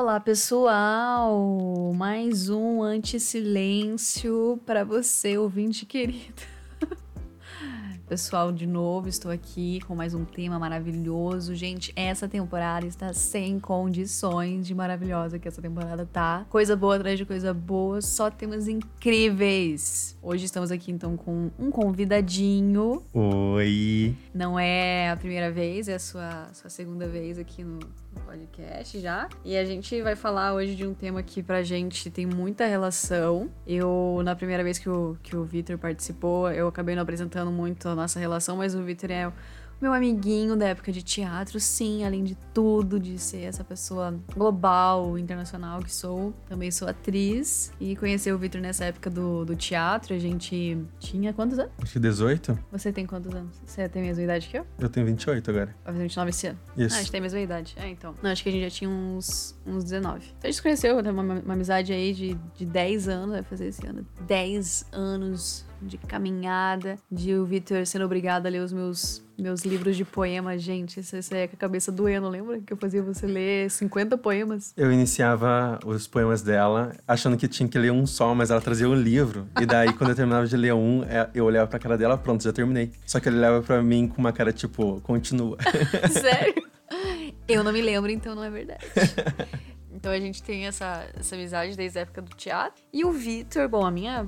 Olá, pessoal! Mais um anti-silêncio para você, ouvinte querido. Pessoal, de novo, estou aqui com mais um tema maravilhoso. Gente, essa temporada está sem condições de maravilhosa que essa temporada tá. Coisa boa atrás de coisa boa, só temas incríveis. Hoje estamos aqui então com um convidadinho. Oi. Não é a primeira vez, é a sua, sua segunda vez aqui no, no podcast já. E a gente vai falar hoje de um tema que pra gente tem muita relação. Eu, na primeira vez que o, que o Victor participou, eu acabei não apresentando muito a nossa relação, mas o Victor é meu amiguinho da época de teatro, sim, além de tudo, de ser essa pessoa global, internacional que sou. Também sou atriz e conheci o Victor nessa época do, do teatro. A gente tinha quantos anos? Acho que 18? Você tem quantos anos? Você tem a mesma idade que eu? Eu tenho 28 agora. Vai fazer 29 esse ano. Isso. Ah, a gente tem a mesma idade. É, então. Não, acho que a gente já tinha uns, uns 19. Então a gente se conheceu, tem uma, uma amizade aí de, de 10 anos, vai fazer esse ano. 10 anos de caminhada, de o Victor sendo obrigado a ler os meus, meus livros de poema. Gente, isso, isso aí é com a cabeça doendo, lembra? Que eu fazia você ler 50 poemas. Eu iniciava os poemas dela achando que tinha que ler um só, mas ela trazia um livro. E daí, quando eu terminava de ler um, é, eu olhava pra cara dela, pronto, já terminei. Só que ele olhava pra mim com uma cara tipo, continua. Sério? Eu não me lembro, então não é verdade. Então a gente tem essa, essa amizade desde a época do teatro. E o Vitor, bom, a minha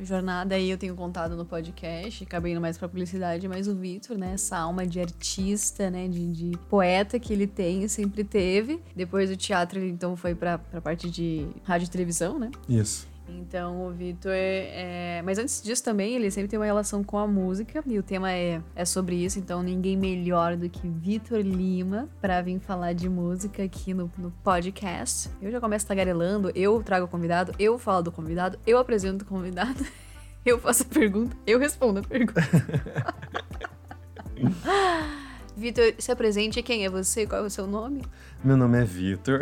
jornada aí eu tenho contado no podcast, acabei indo mais pra publicidade, mas o Vitor, né, essa alma de artista, né, de, de poeta que ele tem, sempre teve. Depois do teatro ele então foi pra, pra parte de rádio e televisão, né? Isso. Então o Vitor é... Mas antes disso também, ele sempre tem uma relação com a música. E o tema é, é sobre isso. Então ninguém melhor do que Vitor Lima para vir falar de música aqui no, no podcast. Eu já começo tagarelando, eu trago o convidado, eu falo do convidado, eu apresento o convidado, eu faço a pergunta, eu respondo a pergunta. Vitor, se apresente. Quem é você? Qual é o seu nome? Meu nome é Vitor.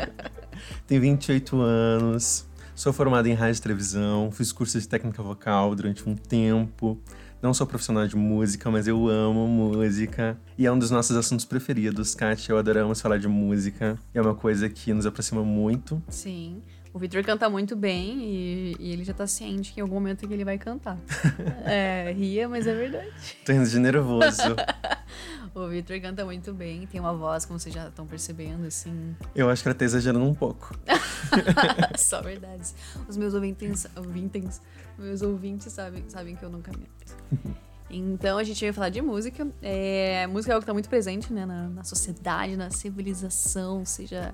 Tenho 28 anos. Sou formado em rádio e televisão, fiz curso de técnica vocal durante um tempo. Não sou profissional de música, mas eu amo música. E é um dos nossos assuntos preferidos, Kátia. Eu adoramos falar de música. E é uma coisa que nos aproxima muito. Sim. O Victor canta muito bem e, e, ele já tá ciente que em algum momento que ele vai cantar. é, ria, mas é verdade. Tô rindo de nervoso. o Victor canta muito bem, tem uma voz, como vocês já estão percebendo, assim. Eu acho que ela tá exagerando um pouco. Só verdades. Os meus ouvintes, ouvintes, meus ouvintes sabem, sabem que eu nunca minto. Então a gente veio falar de música. É, música é algo que está muito presente né, na, na sociedade, na civilização, seja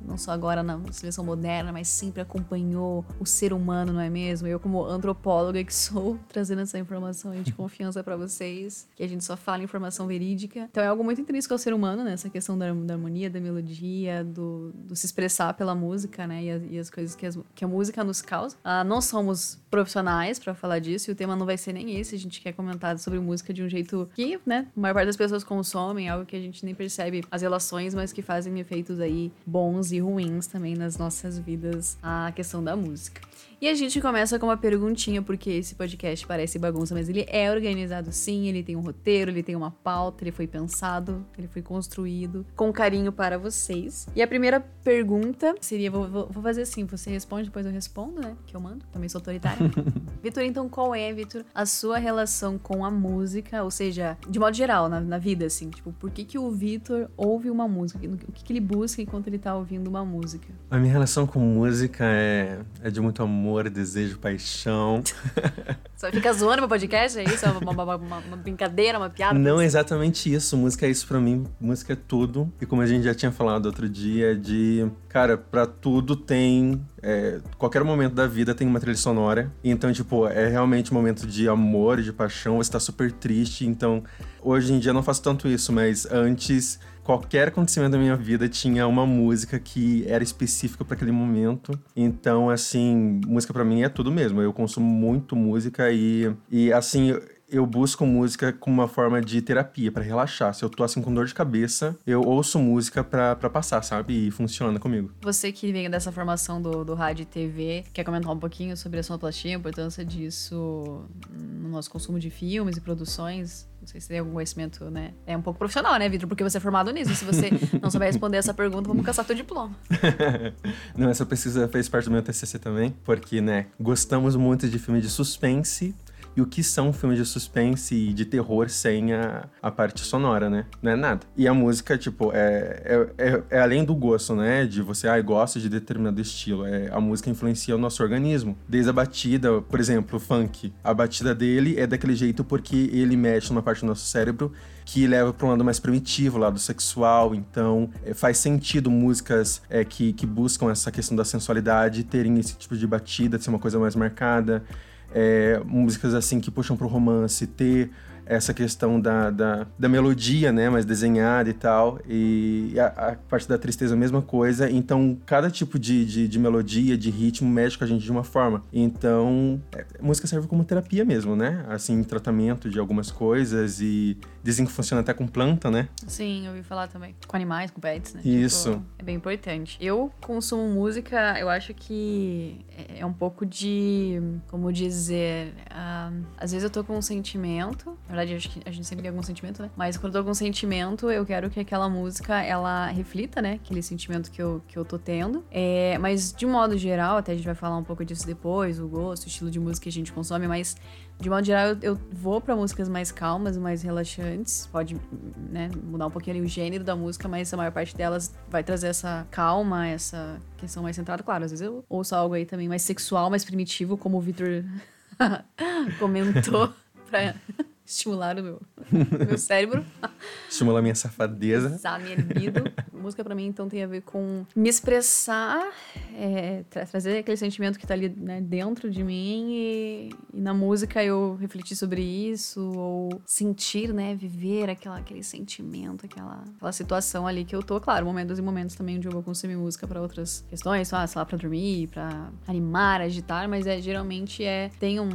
não só agora na seleção moderna, mas sempre acompanhou o ser humano, não é mesmo? Eu, como antropóloga que sou, trazendo essa informação aí de confiança para vocês, que a gente só fala informação verídica. Então é algo muito intrínseco ao ser humano, né? Essa questão da, da harmonia, da melodia, do, do, se expressar pela música, né? E as, e as coisas que, as, que, a música nos causa. Ah, não somos profissionais para falar disso, e o tema não vai ser nem esse. A gente quer comentar sobre música de um jeito que, né, a maior parte das pessoas consomem, algo que a gente nem percebe as relações, mas que fazem efeitos aí bons e ruins também nas nossas vidas a questão da música. E a gente começa com uma perguntinha, porque esse podcast parece bagunça, mas ele é organizado sim, ele tem um roteiro, ele tem uma pauta, ele foi pensado, ele foi construído com carinho para vocês. E a primeira pergunta seria: vou, vou, fazer assim, você responde, depois eu respondo, né? Que eu mando, também sou autoritária. Vitor, então qual é, Vitor, a sua relação com a música? Ou seja, de modo geral, na, na vida, assim, tipo, por que, que o Vitor ouve uma música? O que, que ele busca enquanto ele tá ouvindo uma música? A minha relação com música é, é de muito amor amor, desejo, paixão. Só fica zoando meu podcast? É isso? É uma, uma, uma, uma brincadeira, uma piada? Não é exatamente isso. Música é isso pra mim. Música é tudo. E como a gente já tinha falado outro dia, de. Cara, pra tudo tem. É, qualquer momento da vida tem uma trilha sonora. Então, tipo, é realmente um momento de amor, de paixão. Você tá super triste. Então, hoje em dia eu não faço tanto isso, mas antes qualquer acontecimento da minha vida tinha uma música que era específica para aquele momento. Então, assim, música para mim é tudo mesmo. Eu consumo muito música e, e assim, eu busco música como uma forma de terapia, para relaxar. Se eu tô assim com dor de cabeça, eu ouço música pra, passar, sabe? E funciona comigo. Você que vem dessa formação do, do rádio e TV, quer comentar um pouquinho sobre a sonoplastia, a importância disso no nosso consumo de filmes e produções? Não sei se tem algum conhecimento, né? É um pouco profissional, né, Vitor? Porque você é formado nisso. Se você não souber responder essa pergunta, vamos caçar teu diploma. não, essa pesquisa fez parte do meu TCC também, porque, né, gostamos muito de filme de suspense e o que são filmes de suspense e de terror sem a, a parte sonora, né? Não é nada. E a música, tipo, é, é, é, é além do gosto, né? De você, ah, gosta de determinado estilo. É, a música influencia o nosso organismo. Desde a batida, por exemplo, funk. A batida dele é daquele jeito porque ele mexe numa parte do nosso cérebro que leva para um lado mais primitivo, lado sexual. Então, é, faz sentido músicas é, que, que buscam essa questão da sensualidade terem esse tipo de batida, ser uma coisa mais marcada é, músicas assim que puxam pro romance, ter essa questão da, da, da, melodia, né, mais desenhada e tal, e a, a, parte da tristeza a mesma coisa, então cada tipo de, de, de, melodia, de ritmo mexe com a gente de uma forma, então é, a música serve como terapia mesmo, né, assim, tratamento de algumas coisas e Dizem que funciona até com planta, né? Sim, eu ouvi falar também. Com animais, com pets, né? Isso. Tipo, é bem importante. Eu consumo música, eu acho que é um pouco de. Como dizer. Uh, às vezes eu tô com um sentimento. Verdade, a gente sempre tem algum sentimento, né? Mas quando eu tô com um sentimento, eu quero que aquela música ela reflita, né? Aquele sentimento que eu, que eu tô tendo. É, mas de modo geral, até a gente vai falar um pouco disso depois, o gosto, o estilo de música que a gente consome, mas de modo geral, eu, eu vou para músicas mais calmas, mais relaxantes. Pode né, mudar um pouquinho o gênero da música, mas a maior parte delas vai trazer essa calma, essa questão mais centrada. Claro, às vezes eu ouço algo aí também mais sexual, mais primitivo, como o Victor comentou. pra estimular o meu, meu cérebro. Estimular minha safadeza. Usar minha libido. Música para mim, então, tem a ver com me expressar, é, tra trazer aquele sentimento que tá ali né, dentro de mim e, e, na música eu refletir sobre isso ou sentir, né, viver aquela, aquele sentimento, aquela, aquela situação ali que eu tô. Claro, momentos e momentos também onde eu vou consumir música para outras questões, ah, sei lá, pra dormir, pra animar, agitar, mas é geralmente é tem um,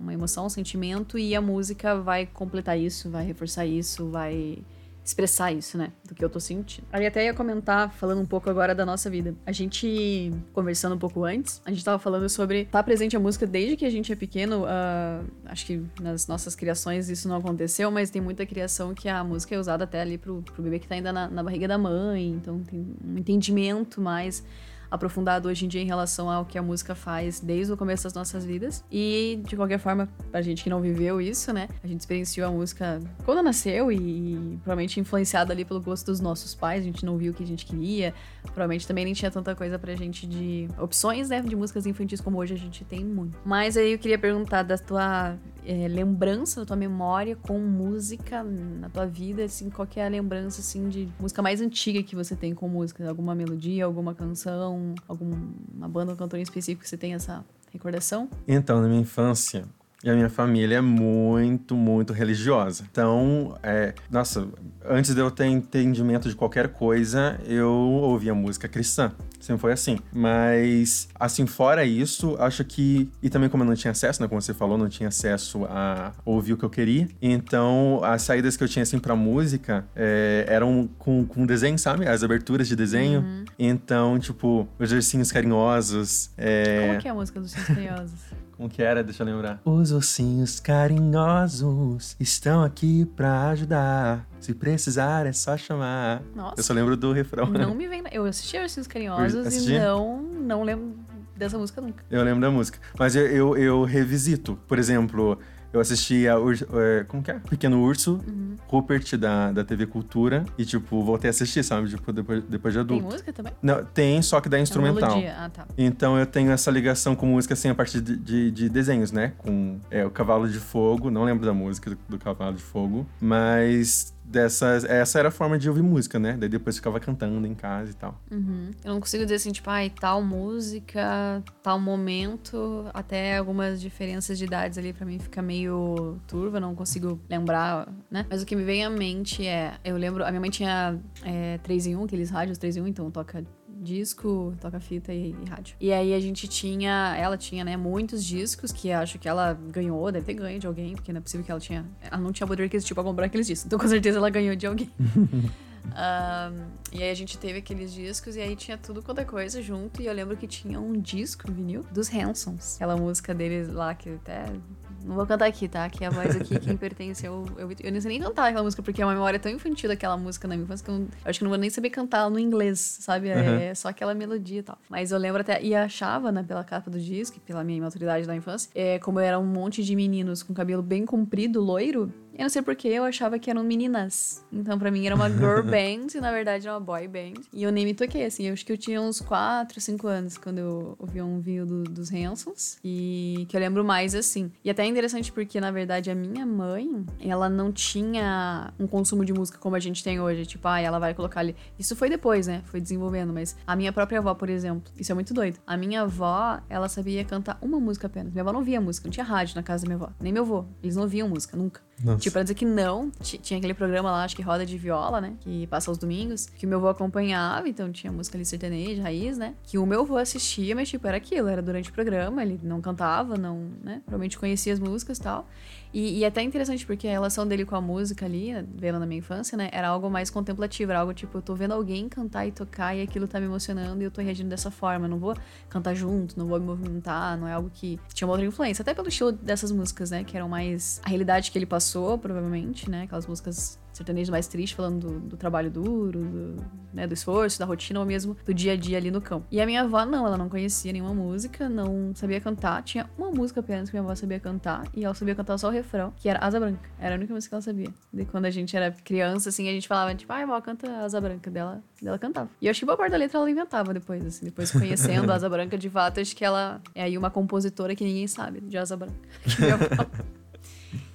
uma emoção, um sentimento e a música vai completar isso, vai reforçar isso, vai expressar isso, né? Do que eu tô sentindo. Ali até ia comentar, falando um pouco agora da nossa vida. A gente, conversando um pouco antes, a gente tava falando sobre tá presente a música desde que a gente é pequeno. Uh, acho que nas nossas criações isso não aconteceu, mas tem muita criação que a música é usada até ali pro, pro bebê que tá ainda na, na barriga da mãe. Então tem um entendimento mais aprofundado hoje em dia em relação ao que a música faz desde o começo das nossas vidas. E, de qualquer forma, pra gente que não viveu isso, né? A gente experienciou a música quando nasceu e, e provavelmente influenciado ali pelo gosto dos nossos pais. A gente não viu o que a gente queria. Provavelmente também nem tinha tanta coisa pra gente de opções, né? De músicas infantis como hoje a gente tem muito. Mas aí eu queria perguntar da tua é, lembrança da tua memória com música na tua vida, assim, qual é a lembrança, assim, de música mais antiga que você tem com música? Alguma melodia, alguma canção, alguma banda ou cantor em específico que você tem essa recordação? Então, na minha infância, e a minha família é muito, muito religiosa. Então, é, nossa, antes de eu ter entendimento de qualquer coisa, eu ouvia música cristã. Sempre foi assim. Mas, assim, fora isso, acho que. E também, como eu não tinha acesso, né? Como você falou, não tinha acesso a ouvir o que eu queria. Então, as saídas que eu tinha, assim, pra música é, eram com, com desenho, sabe? As aberturas de desenho. Uhum. Então, tipo, os ursinhos carinhosos. É... Como que é a música dos ursinhos carinhosos? Como que era? Deixa eu lembrar. Os ursinhos carinhosos estão aqui pra ajudar. Se precisar, é só chamar. Nossa. Eu só lembro do refrão. Não me vem. Eu assisti Ursinhos Carinhosos assisti? e não, não lembro dessa música nunca. Eu lembro da música. Mas eu, eu, eu revisito. Por exemplo, eu assisti a é, como que é? Pequeno Urso, uhum. Rupert da, da TV Cultura. E, tipo, voltei a assistir, sabe? Tipo, depois, depois de adulto. Tem música também? Não, tem, só que da instrumental. Ah, tá. Então eu tenho essa ligação com música, assim, a partir de, de, de desenhos, né? Com é, o Cavalo de Fogo. Não lembro da música do, do Cavalo de Fogo. Mas dessas. Essa era a forma de ouvir música, né? Daí depois ficava cantando em casa e tal. Uhum. Eu não consigo dizer assim, tipo, ai, tal música, tal momento, até algumas diferenças de idades ali para mim fica meio turva, não consigo lembrar, né? Mas o que me vem à mente é. Eu lembro, a minha mãe tinha é, 3 em 1, aqueles rádios 3 em 1, então toca disco, toca-fita e, e, rádio. E aí a gente tinha, ela tinha, né, muitos discos que acho que ela ganhou, deve ter ganho de alguém, porque não é possível que ela tinha, ela não tinha poder aquisitivo pra comprar aqueles discos. Então com certeza ela ganhou de alguém. Um, e aí a gente teve aqueles discos e aí tinha tudo quanto é coisa junto. E eu lembro que tinha um disco vinil dos Hansons. Aquela música deles lá que até. Não vou cantar aqui, tá? Que é a voz aqui quem pertence ao. Eu, eu, eu não sei nem cantar aquela música, porque é uma memória tão infantil daquela música na minha infância que eu, eu acho que não vou nem saber cantar no inglês, sabe? É, uhum. é, só aquela melodia e tal. Mas eu lembro até. E achava, né, pela capa do disco, pela minha imaturidade da infância, é, como era um monte de meninos com cabelo bem comprido, loiro, eu não sei porque eu achava que eram meninas. Então, pra mim, era uma girl band e, na verdade, era uma boy band. E eu nem me toquei, assim. Eu acho que eu tinha uns 4, 5 anos quando eu ouvi um vinho do, dos Hansons. E que eu lembro mais, assim. E até é interessante porque, na verdade, a minha mãe, ela não tinha um consumo de música como a gente tem hoje. Tipo, ah, ela vai colocar ali. Isso foi depois, né? Foi desenvolvendo. Mas a minha própria avó, por exemplo, isso é muito doido. A minha avó, ela sabia cantar uma música apenas. Minha avó não via música, não tinha rádio na casa da minha avó. Nem meu avô. Eles não ouviam música, nunca. Nossa. Tipo, pra dizer que não, tinha aquele programa lá, acho que Roda de Viola, né? Que passa aos domingos, que o meu avô acompanhava, então tinha música ali sertaneja, raiz, né? Que o meu avô assistia, mas tipo, era aquilo, era durante o programa, ele não cantava, não, né? Provavelmente conhecia as músicas e tal. E, e é até interessante porque a relação dele com a música ali, vendo na minha infância, né? Era algo mais contemplativo, era algo tipo, eu tô vendo alguém cantar e tocar e aquilo tá me emocionando e eu tô reagindo dessa forma. Eu não vou cantar junto, não vou me movimentar, não é algo que tinha uma outra influência. Até pelo estilo dessas músicas, né? Que eram mais a realidade que ele passou, provavelmente, né? Aquelas músicas sertanejo mais triste, falando do, do trabalho duro, do, né, do esforço, da rotina ou mesmo do dia a dia ali no campo. E a minha avó, não, ela não conhecia nenhuma música, não sabia cantar. Tinha uma música apenas que minha avó sabia cantar, e ela sabia cantar só o refrão, que era Asa Branca. Era a única música que ela sabia. De quando a gente era criança, assim, a gente falava, tipo, ai, ah, vó, canta Asa Branca dela. Dela cantava. E eu acho que boa parte da letra ela inventava depois, assim, depois conhecendo Asa Branca de fato, acho que ela é aí uma compositora que ninguém sabe de Asa Branca.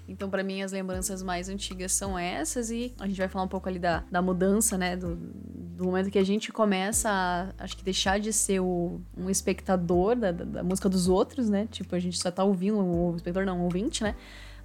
Então, para mim, as lembranças mais antigas são essas, e a gente vai falar um pouco ali da, da mudança, né? Do, do momento que a gente começa a, acho que, deixar de ser o, um espectador da, da, da música dos outros, né? Tipo, a gente só tá ouvindo, o espectador não, o ouvinte, né?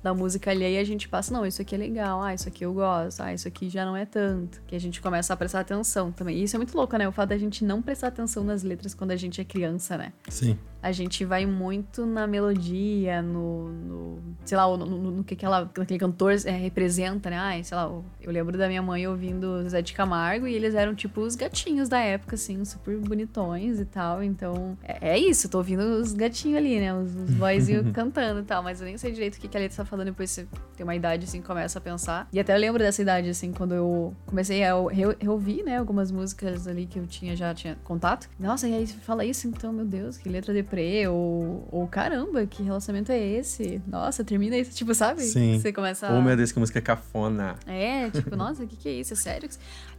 da música ali, aí a gente passa, não, isso aqui é legal, ah, isso aqui eu gosto, ah, isso aqui já não é tanto. Que a gente começa a prestar atenção também. E isso é muito louco, né? O fato da gente não prestar atenção nas letras quando a gente é criança, né? Sim a gente vai muito na melodia, no, no sei lá, no, no, no, que aquela, aquele cantor é, representa, né? Ai, sei lá, eu lembro da minha mãe ouvindo Zé de Camargo e eles eram tipo os gatinhos da época, assim, super bonitões e tal. Então, é, é isso, tô ouvindo os gatinhos ali, né? Os, os boyzinhos cantando e tal, mas eu nem sei direito o que, que a letra tá falando, depois você tem uma idade, assim, começa a pensar. E até eu lembro dessa idade, assim, quando eu comecei a reouvir, né, algumas músicas ali que eu tinha, já tinha contato. Nossa, e aí fala isso, então, meu Deus, que letra de deprê, ou, ou caramba, que relacionamento é esse? Nossa, termina isso, tipo, sabe? Sim. Você começa a... Oh, meu Deus, que música cafona. É, tipo, nossa, o que, que é isso? É sério?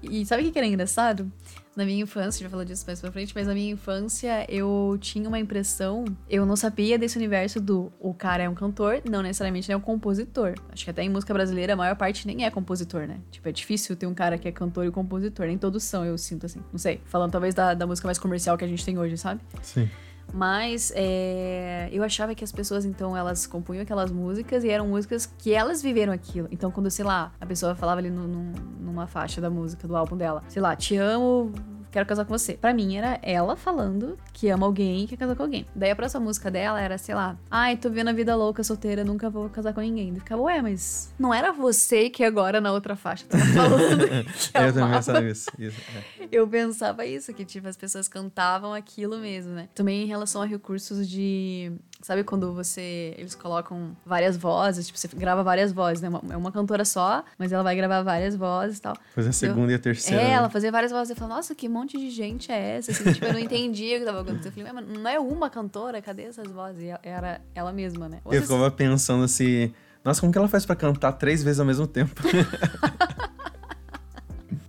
E sabe o que, era engraçado? Na minha infância, vai falar disso mais pra frente, mas na minha infância eu tinha uma impressão, eu não sabia desse universo do o cara é um cantor, não necessariamente é um compositor. Acho que até em música brasileira a maior parte nem é compositor, né? Tipo, é difícil ter um cara que é cantor e compositor, nem todos são, eu sinto assim. Não sei, falando talvez da, da música mais comercial que a gente tem hoje, sabe? Sim. Mas é, eu achava que as pessoas, então, elas compunham aquelas músicas e eram músicas que elas viveram aquilo. Então, quando, sei lá, a pessoa falava ali no, no, numa faixa da música, do álbum dela, sei lá, te amo, quero casar com você. Para mim era ela falando que ama alguém e quer casar com alguém. Daí a próxima música dela era, sei lá, ai, tô vendo a vida louca, solteira, nunca vou casar com ninguém. Eu ficava, ué, mas não era você que agora na outra faixa tava falando. eu também pensava isso. isso é. Eu pensava isso, que tipo, as pessoas cantavam aquilo mesmo, né? Também em relação a recursos de Sabe quando você. Eles colocam várias vozes, tipo, você grava várias vozes, né? É uma cantora só, mas ela vai gravar várias vozes e tal. Fazer a segunda eu, e a terceira. É, ela fazia várias vozes. Eu falava, nossa, que monte de gente é essa? Assim, tipo, eu não entendia o que tava acontecendo. Eu falei, mas não é uma cantora? Cadê essas vozes? E era ela mesma, né? Ou eu ficava pensando assim. Nossa, como que ela faz para cantar três vezes ao mesmo tempo?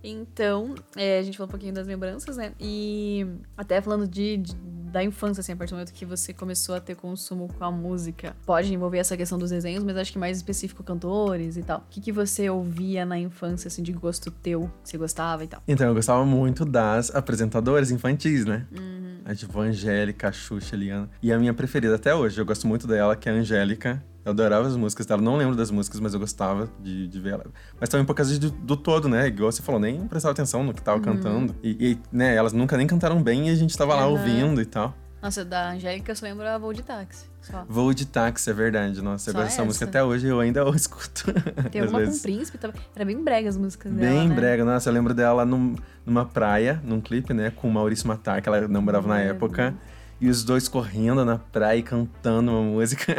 Então, é, a gente falou um pouquinho das lembranças, né? E até falando de, de, da infância, assim, a partir do momento que você começou a ter consumo com a música, pode envolver essa questão dos desenhos, mas acho que mais específico cantores e tal. O que, que você ouvia na infância, assim, de gosto teu, que você gostava e tal? Então, eu gostava muito das apresentadoras infantis, né? Uhum. A tipo Angélica, a Xuxa, a Liana. E a minha preferida até hoje, eu gosto muito dela, que é a Angélica. Eu adorava as músicas dela. Não lembro das músicas, mas eu gostava de, de ver ela. Mas também por causa do, do todo, né? Igual você falou, nem prestava atenção no que tava cantando. E, e, né, elas nunca nem cantaram bem e a gente tava lá Uhum. ouvindo e tal. Nossa, da Angélica eu só lembro a Voo de Táxi. Só. Voo de táxi, é verdade. Nossa, eu gosto dessa essa? música até hoje eu ainda escuto. Tem uma com vezes. o príncipe também. Era bem brega as músicas dela. Bem né? brega, nossa, eu lembro dela num- numa praia, num clipe, né, com o Maurício Matar, que ela namorava na Lembro. época. E os dois correndo na praia e cantando uma música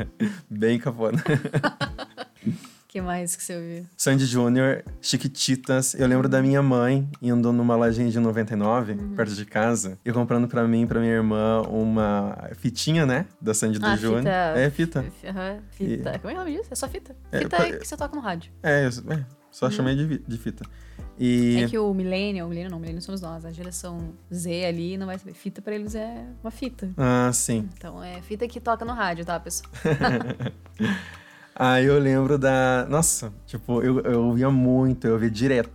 bem cafona. que mais que você ouviu? Sandy Júnior, Chiquititas. Eu lembro da minha mãe indo numa lojinha de 99, Uhum. perto de casa, e comprando pra mim e pra minha irmã uma fitinha, né? Da Sandy do Ah, Júnior. fita- É, fita. Aham, fita. Como é que é o nome disso? É só fita. É, Fita pa- é que você toca no rádio. É, eu- é, só chamei de, de fita. E. É que o Millennial, o Millennial não, o Millennial somos nós. A geração Z ali não vai saber. Fita pra eles é uma fita. Ah, sim. Então é fita que toca no rádio, tá, pessoal? Aí eu lembro da. Nossa, tipo, eu, eu ouvia muito, eu ouvia direto,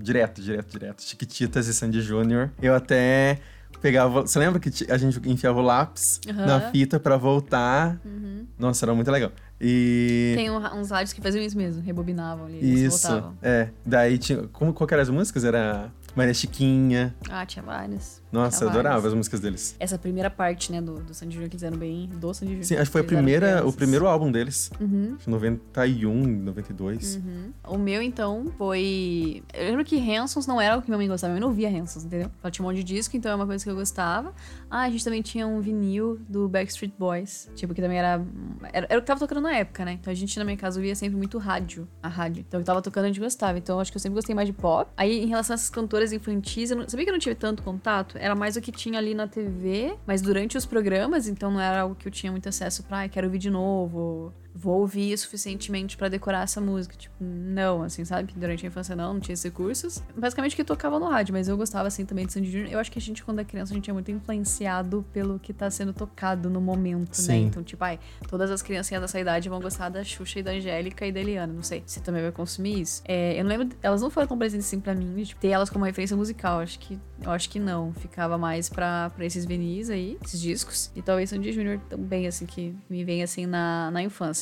direto, direto, direto. Chiquititas e Sandy Júnior. Eu até pegava. Você lembra que a gente enfiava o lápis Aham. na fita pra voltar? Uhum. Nossa, era muito legal. E. Tem uns rádios que faziam isso mesmo, rebobinavam ali, eles Isso, voltavam. é. Daí tinha. Como, qual que eram as músicas? Era Maria Chiquinha. Ah, tinha várias. Nossa, eu adorava as músicas deles. Essa primeira parte, né, do, do Sandy Júnior que eles eram bem. Do Sandy Júnior. Sim, acho que foi a primeira, o primeiro álbum deles. Uhum. Acho que 91, 92. Uhum. O meu, então, foi. Eu lembro que Hansons não era o que minha mãe gostava. Eu não ouvia Hansons, entendeu? Ela tinha um monte de disco, então é uma coisa que eu gostava. Ah, a gente também tinha um vinil do Backstreet Boys. Tipo, que também era. Era, era o que tava tocando na época, né? Então a gente, na minha casa, ouvia sempre muito rádio. A rádio. Então o que tava tocando a gente gostava. Então acho que eu sempre gostei mais de pop. Aí, em relação a essas cantoras infantis, eu não, sabia que eu não tive tanto contato? Era mais o que tinha ali na TV, mas durante os programas, então não era algo que eu tinha muito acesso pra, ah, quero ouvir de novo vou ouvir suficientemente pra decorar essa música. Tipo, não, assim, sabe? Durante a infância não, não tinha esses recursos. Basicamente que tocava no rádio, mas eu gostava, assim, também de Sandy Júnior. Eu acho que a gente, quando é criança, a gente é muito influenciado pelo que tá sendo tocado no momento, né? Sim. Então, tipo, ai, todas as criancinhas dessa idade vão gostar da Xuxa e da Angélica e da Eliana. Não sei. Você também vai consumir isso? É, eu não lembro, elas não foram tão presentes assim pra mim, de tipo, ter elas como referência musical. Acho que, eu acho que não. Ficava mais pra, pra esses vinis aí, esses discos. E talvez Sandy Júnior também, assim, que me vem assim na, na infância.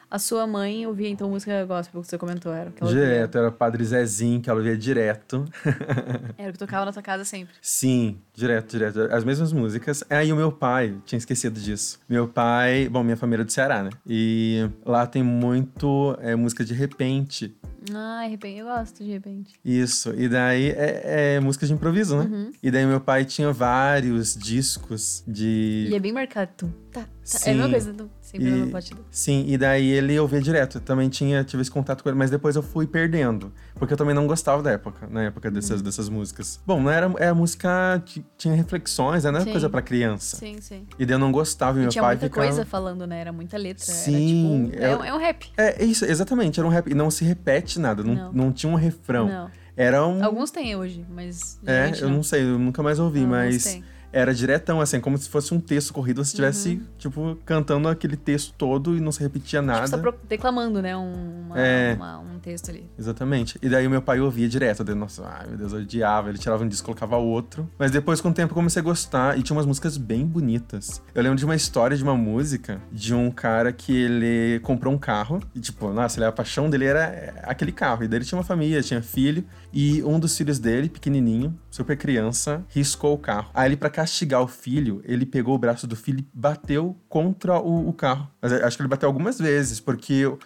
A sua mãe ouvia então música gospel que você comentou, era o que ela ouvia. Direto, era Padre Zezinho, que ela via direto. Era o que tocava na tua casa sempre. Sim, direto, direto. As mesmas músicas. Aí o meu pai, tinha esquecido disso. Meu pai, bom, minha família é do Ceará, né? E lá tem muito é, música de repente. Ah, de repente, eu gosto de repente. Isso. E daí é, é música de improviso, né? Uhum. E daí meu pai tinha vários discos de. E é bem marcado. Tum, tá, tá. Sim. É a mesma coisa, tum, sempre E- na batida. Sim, e daí ele ouvia direto. Eu também tinha, tive esse contato com ele, mas depois eu fui perdendo. Porque eu também não gostava da época, na época dessas, Uhum. dessas músicas. Bom, não era, era música, t- tinha reflexões, né? não era Sim. coisa pra criança. Sim, sim. E daí eu não gostava, e meu tinha pai muita ficava... coisa falando, né? Era muita letra. Sim, tipo. é, é- um, é um rap. É, é isso, exatamente, era um rap. E não se repete nada, não, Não. não. tinha um refrão. Não. Era um... Alguns tem hoje, mas. É, eu não sei, eu nunca mais ouvi, Alguns mas tem. Era diretão, assim, como se fosse um texto corrido, você estivesse, Uhum. tipo, cantando aquele texto todo e não se repetia nada. Tipo, tá pro- declamando, né? Um, uma- É. uma- um texto ali. Exatamente. E daí o meu pai ouvia direto. Daí, nossa, ai meu Deus, eu odiava. Ele tirava um disco, colocava outro. Mas depois, com o tempo, eu comecei a gostar. E tinha umas músicas bem bonitas. Eu lembro de uma história de uma música de um cara que ele comprou um carro. E, tipo, nossa, ele, a paixão dele era é, aquele carro. E daí ele tinha uma família, tinha filho. E um dos filhos dele, pequenininho, super criança, riscou o carro. Aí ele, pra castigar o filho, ele pegou o braço do filho e bateu contra o, o carro. Mas acho que ele bateu algumas vezes, porque o,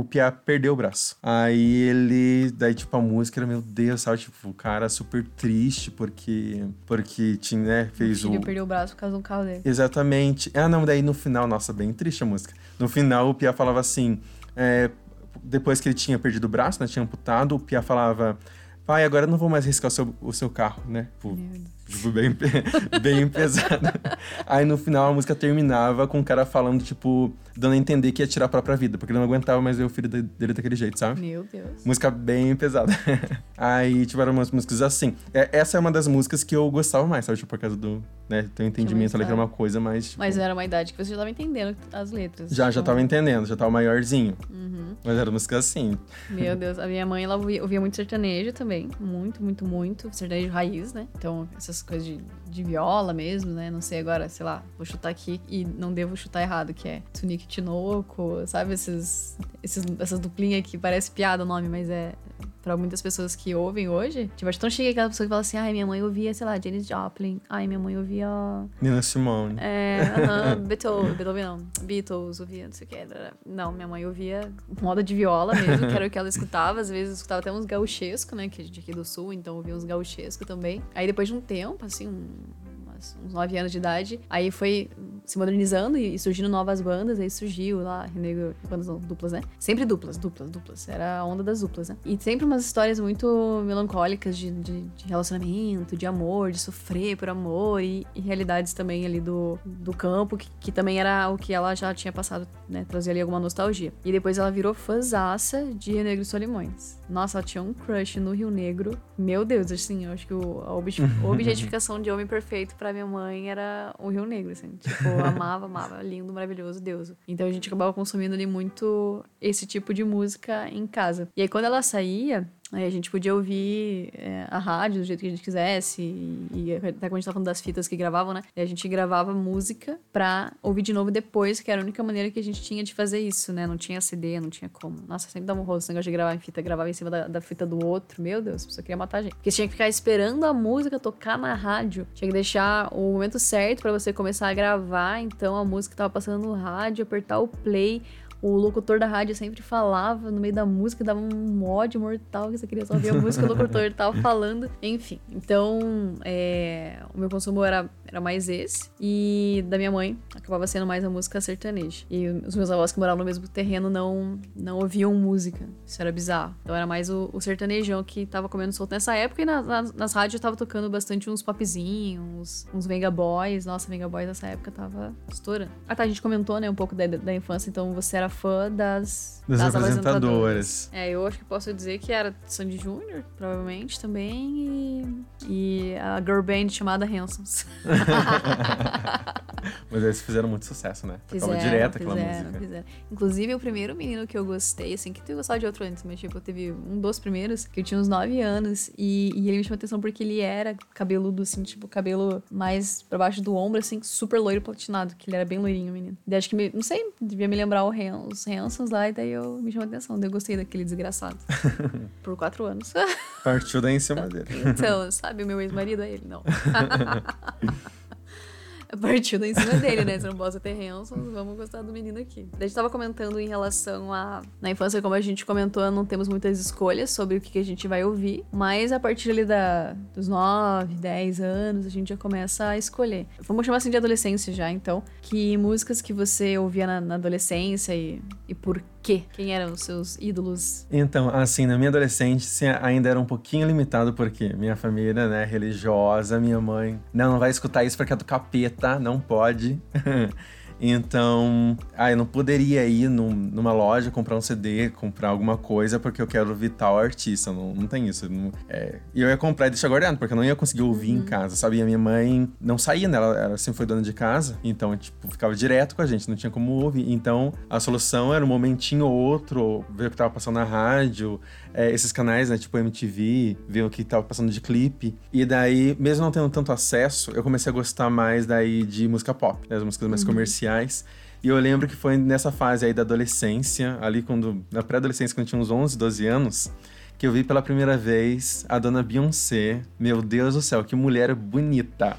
o Pia perdeu o braço. Aí ele. Daí, tipo, a música era, meu Deus, sabe? Tipo, o cara super triste, porque. Porque tinha, né? Fez o o. filho perdeu o braço por causa do carro dele. Exatamente. Ah, não, daí no final, nossa, bem triste a música. No final, o Pia falava assim. é, depois que ele tinha perdido o braço, né? Tinha amputado, o Pia falava. Pai, agora eu não vou mais riscar o seu, o seu carro, né? Tipo. Tipo, bem, bem pesado. Aí no final a música terminava com o cara falando, tipo, dando a entender que ia tirar a própria vida, porque ele não aguentava mais ver o filho de- dele daquele jeito, sabe? Meu Deus. Música bem pesada. Aí tiveram umas músicas assim. É, essa é uma das músicas que eu gostava mais, sabe? Tipo, por causa do. Né, teu entendimento ali que era uma coisa mais. Tipo, Mas era uma idade que você já tava entendendo as letras. já, já tipo, tava entendendo, já tava maiorzinho. Uhum. Mas era música assim. Meu Deus, a minha mãe ela ouvia, ouvia muito sertanejo também. também. Muito, muito, muito. Sertanejo raiz, né? Então, essas coisas de, de viola mesmo, né? Não sei agora, sei lá, vou chutar aqui e não devo chutar errado, que é Tunique Tinoco, sabe? Esses, esses, essas duplinhas que parece piada o nome, mas é pra muitas pessoas que ouvem hoje, tipo, acho tão chique aquela pessoa que fala assim, ai, minha mãe ouvia, sei lá, Janis Joplin, ai, minha mãe ouvia... Nina Simone. É, aham, uh -huh, Beethoven, Beethoven não, Beatles, ouvia, não sei o que, não, minha mãe ouvia moda de viola mesmo, que era o que ela escutava, às vezes escutava até uns gauchesco, né, que a gente aqui do sul, então ouvia uns gauchesco também. Aí depois de um tempo, assim, um uns 9 anos de idade. Aí foi se modernizando e surgindo novas bandas, aí surgiu lá, Rio Negro, bandas duplas, né? Sempre duplas, duplas, duplas. Era a onda das duplas, né? E sempre umas histórias muito melancólicas de, de, de relacionamento, de amor, de sofrer por amor e, e realidades também ali do, do campo, que, que, também era o que ela já tinha passado, né? Trazia ali alguma nostalgia. E depois ela virou fãzaça de Rio Negro e Solimões. Nossa, ela tinha um crush no Rio Negro. Meu Deus, assim, eu acho que o, a objetificação de homem perfeito para minha mãe era o Rio Negro, assim. Tipo, amava, amava. Lindo, maravilhoso, Deus. Então a gente acabava consumindo ali muito esse tipo de música em casa. E aí quando ela saía, Aí a gente podia ouvir é, a rádio do jeito que a gente quisesse. E, e até quando a gente tava falando das fitas que gravavam, né? E a gente gravava música pra ouvir de novo depois, que era a única maneira que a gente tinha de fazer isso, né? Não tinha CD, não tinha como. Nossa, sempre dava um rolo esse negócio de gravar em fita, gravava em cima da, da fita do outro. Meu Deus, pessoa queria matar a gente. Porque você tinha que ficar esperando a música tocar na rádio. Tinha que deixar o momento certo para você começar a gravar. Então a música tava passando no rádio, apertar o play o locutor da rádio sempre falava no meio da música, dava um ódio mortal que você queria só ouvir a música, o locutor tava falando. Enfim, então é, o meu consumo era, era mais esse. E da minha mãe acabava sendo mais a música sertaneja. E os meus avós que moravam no mesmo terreno não, não ouviam música. Isso era bizarro. Então era mais o, o sertanejão que tava comendo solto nessa época. E na, nas, nas rádios tava tocando bastante uns popzinhos, uns, uns Venga Boys. Nossa, Venga Boys nessa época tava estourando. Ah tá, a gente comentou, né, um pouco da, da infância. Então você era fã das, das, das apresentadoras. É, eu acho que posso dizer que era Sandy Júnior, provavelmente, também, e, e a girl band chamada Hansons. Mas eles fizeram muito sucesso, né? Tocava direto aquela fizeram, música. Fizeram. Inclusive, o primeiro menino que eu gostei, assim, que eu gostava de outro antes, mas tipo, teve um dos primeiros, que eu tinha uns 9 anos, e, e ele me chamou atenção porque ele era cabeludo, assim, tipo, cabelo mais pra baixo do ombro, assim, super loiro platinado, que ele era bem loirinho, o menino. E acho que, me, não sei, devia me lembrar o Hans, os Hansons lá, e daí eu me chamou atenção, daí eu gostei daquele desgraçado. Por quatro anos. Partiu daí em cima dele. então, sabe, o meu ex-marido é ele, não. partiu da em cima dele, né? Se não possa ter Hansons, vamos gostar do menino aqui. A gente tava comentando em relação a. Na infância, como a gente comentou, não temos muitas escolhas sobre o que, que a gente vai ouvir. Mas a partir ali da, dos 9, 10 anos, a gente já começa a escolher. Vamos chamar assim de adolescência já, então. Que músicas que você ouvia na, na adolescência e, e por quê? Quem eram os seus ídolos? Então, assim, na minha adolescência ainda era um pouquinho limitado, porque minha família, né, religiosa, minha mãe, não, não vai escutar isso porque é do capeta, não pode. Então, ah, eu não poderia ir num, numa loja comprar um CD, comprar alguma coisa, porque eu quero ouvir tal artista. Não, não tem isso. Não, é... E eu ia comprar e deixar guardado, porque eu não ia conseguir ouvir uhum. em casa, sabe? E a minha mãe não saía, né? Ela, ela sempre foi dona de casa, então, tipo, ficava direto com a gente, não tinha como ouvir. Então, a solução era um momentinho ou outro, ver o que tava passando na rádio, é, esses canais, né, tipo MTV, ver o que tava passando de clipe. E daí, mesmo não tendo tanto acesso, eu comecei a gostar mais daí de música pop, né, as músicas mais uhum. comerciais. E eu lembro que foi nessa fase aí da adolescência, ali quando, na pré-adolescência, quando eu tinha uns 11, 12 anos, que eu vi pela primeira vez a dona Beyoncé. Meu Deus do céu, que mulher bonita!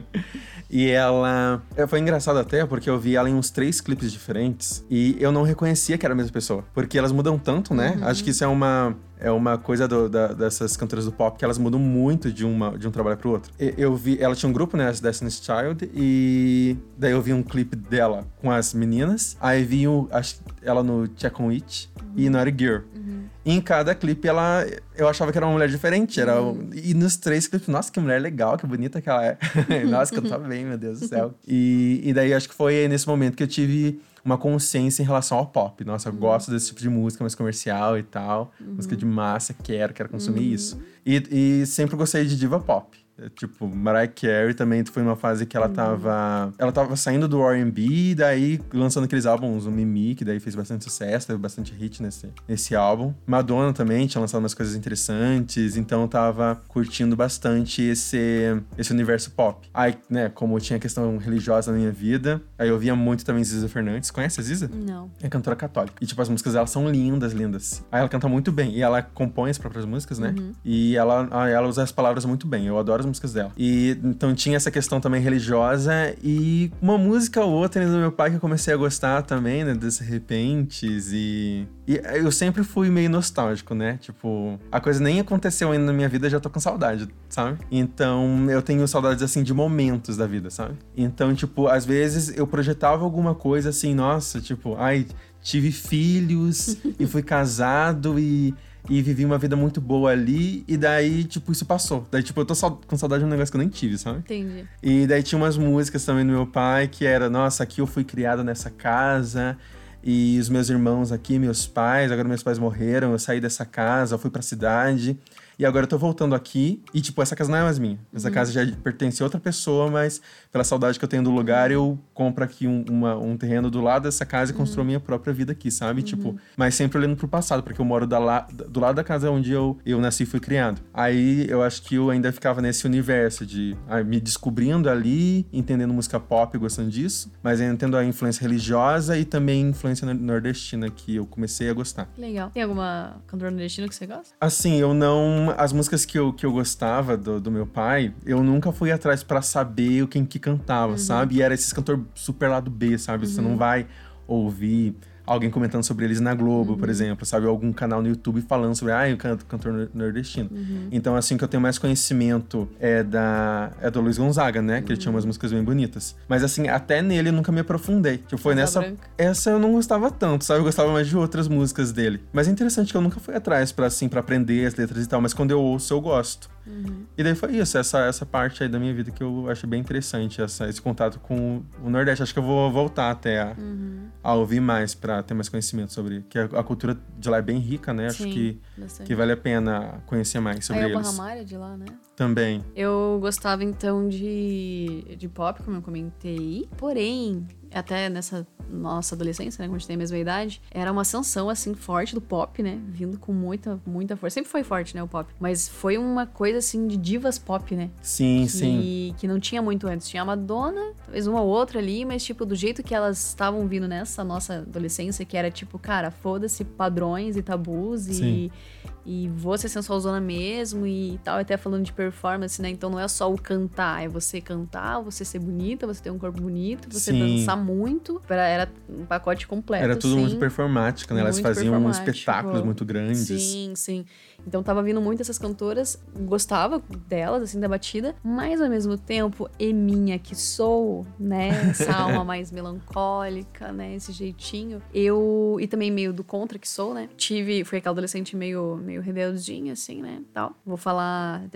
e ela. É, foi engraçado até porque eu vi ela em uns três clipes diferentes e eu não reconhecia que era a mesma pessoa. Porque elas mudam tanto, né? Uhum. Acho que isso é uma é uma coisa do, da, dessas cantoras do pop que elas mudam muito de, uma, de um trabalho pro outro. Eu vi, ela tinha um grupo, né, as Destiny's Child, e daí eu vi um clipe dela com as meninas, aí vi o, acho, ela no Check on It uhum. e no Ari Girl. Uhum. E em cada clipe ela, eu achava que era uma mulher diferente, era, uhum. e nos três clipes, nossa, que mulher legal, que bonita que ela é. nossa, canta bem, meu Deus do céu. E, e daí acho que foi nesse momento que eu tive uma consciência em relação ao pop. Nossa, eu uhum. gosto desse tipo de música mais comercial e tal. Uhum. Música de massa, quero, quero consumir uhum. isso. E, e, sempre gostei de diva pop. Tipo, Mariah Carey também foi uma fase que ela Uhum. tava. Ela tava saindo do RB, daí lançando aqueles álbuns, o Mimi, que daí fez bastante sucesso, teve bastante hit nesse, nesse álbum. Madonna também tinha lançado umas coisas interessantes, então eu tava curtindo bastante esse, esse universo pop. Aí, né, como tinha questão religiosa na minha vida, aí eu via muito também Ziza Fernandes. Conhece a Ziza? Não. É cantora católica. E, tipo, as músicas dela são lindas, lindas. Aí ela canta muito bem. E ela compõe as próprias músicas, né? E ela, ah, ela usa as palavras muito bem. Eu adoro as músicas dela. E então tinha essa questão também religiosa. E uma música ou outra né, do meu pai que eu comecei a gostar também, né? Desses repentes. E. E eu sempre fui meio nostálgico, né? Tipo, a coisa nem aconteceu ainda na minha vida, já tô com saudade, sabe? Então eu tenho saudades, assim, de momentos da vida, sabe? Então, tipo, às vezes eu projetava alguma coisa assim, nossa, tipo, ai, tive filhos e fui casado e. E vivi uma vida muito boa ali, e daí, tipo, isso passou. Daí, tipo, eu tô com saudade de um negócio que eu nem tive, sabe? Entendi. E daí tinha umas músicas também do meu pai que era, nossa, aqui eu fui criado nessa casa e os meus irmãos aqui, meus pais, agora meus pais morreram, eu saí dessa casa, eu fui pra cidade e agora eu tô voltando aqui e tipo, essa casa não é mais minha. Essa casa já pertence a outra pessoa, mas pela saudade que eu tenho do lugar, eu compro aqui um, uma- um terreno do lado dessa casa e construo minha própria vida aqui, sabe? Tipo, mas sempre olhando pro passado, porque eu moro da la- do lado da casa onde eu, eu nasci e fui criado. Aí eu acho que eu ainda ficava nesse universo de ah, me descobrindo ali, entendendo música pop, gostando disso, mas ainda tendo a influência religiosa e também influência nor- nordestina que eu comecei a gostar. Legal. Tem alguma cantora nordestina que você gosta? Assim, eu não. As músicas que eu, que eu gostava do, do meu pai, eu nunca fui atrás pra saber o quem que cantava, sabe? E era esses cantor super lado B, sabe? Você não vai ouvir alguém comentando sobre eles na Globo, por exemplo, sabe? Ou algum canal no YouTube falando sobre, ah, eu canto cantor nor- nordestino. Então, assim, que eu tenho mais conhecimento é da é do Luiz Gonzaga, né? Que ele tinha umas músicas bem bonitas. Mas, assim, até nele eu nunca me aprofundei. Tipo, foi Asa nessa. Branca. Essa eu não gostava tanto, sabe? Eu gostava mais de outras músicas dele. Mas é interessante que eu nunca fui atrás pra, assim, pra aprender as letras e tal. Mas quando eu ouço, eu gosto. E daí foi isso, essa, essa parte aí da minha vida que eu achei bem interessante, essa, esse contato com o Nordeste. Acho que eu vou voltar até a, a ouvir mais pra ter mais conhecimento sobre. Que a, a cultura de lá é bem rica, né? Acho Sim, que, bastante. que vale a pena conhecer mais sobre Aí é eles. Ramalho de lá, né? Também. Eu gostava então de, de pop, como eu comentei. Porém, até nessa nossa adolescência, né? Quando a gente tem a mesma idade, era uma ascensão assim forte do pop, né? Vindo com muita, muita força. Sempre foi forte, né? O pop. Mas foi uma coisa assim de divas pop, né? Sim, que, sim. que não tinha muito antes. Tinha a Madonna, talvez uma ou outra ali, mas, tipo, do jeito que elas estavam vindo nessa nossa adolescência, que era tipo, cara, foda-se padrões e tabus Sim. e, e vou ser sensualzona mesmo e tal. Até falando de performance, né? Então não é só o cantar, é você cantar, você ser bonita, você ter um corpo bonito, você Sim. dançar muito. Era um pacote completo. Era tudo assim. muito performático, né? Elas Muito faziam performático. espetáculos muito grandes. Sim, sim. Então tava vindo muito essas cantoras, gostava delas, assim, da batida, mas ao mesmo tempo, Eminha que sou, né? Essa alma mais melancólica, né? Esse jeitinho. Eu, e também meio do contra que sou, né? Tive, fui aquela adolescente meio, meio rebeldinha, assim, né? Tal. Vou falar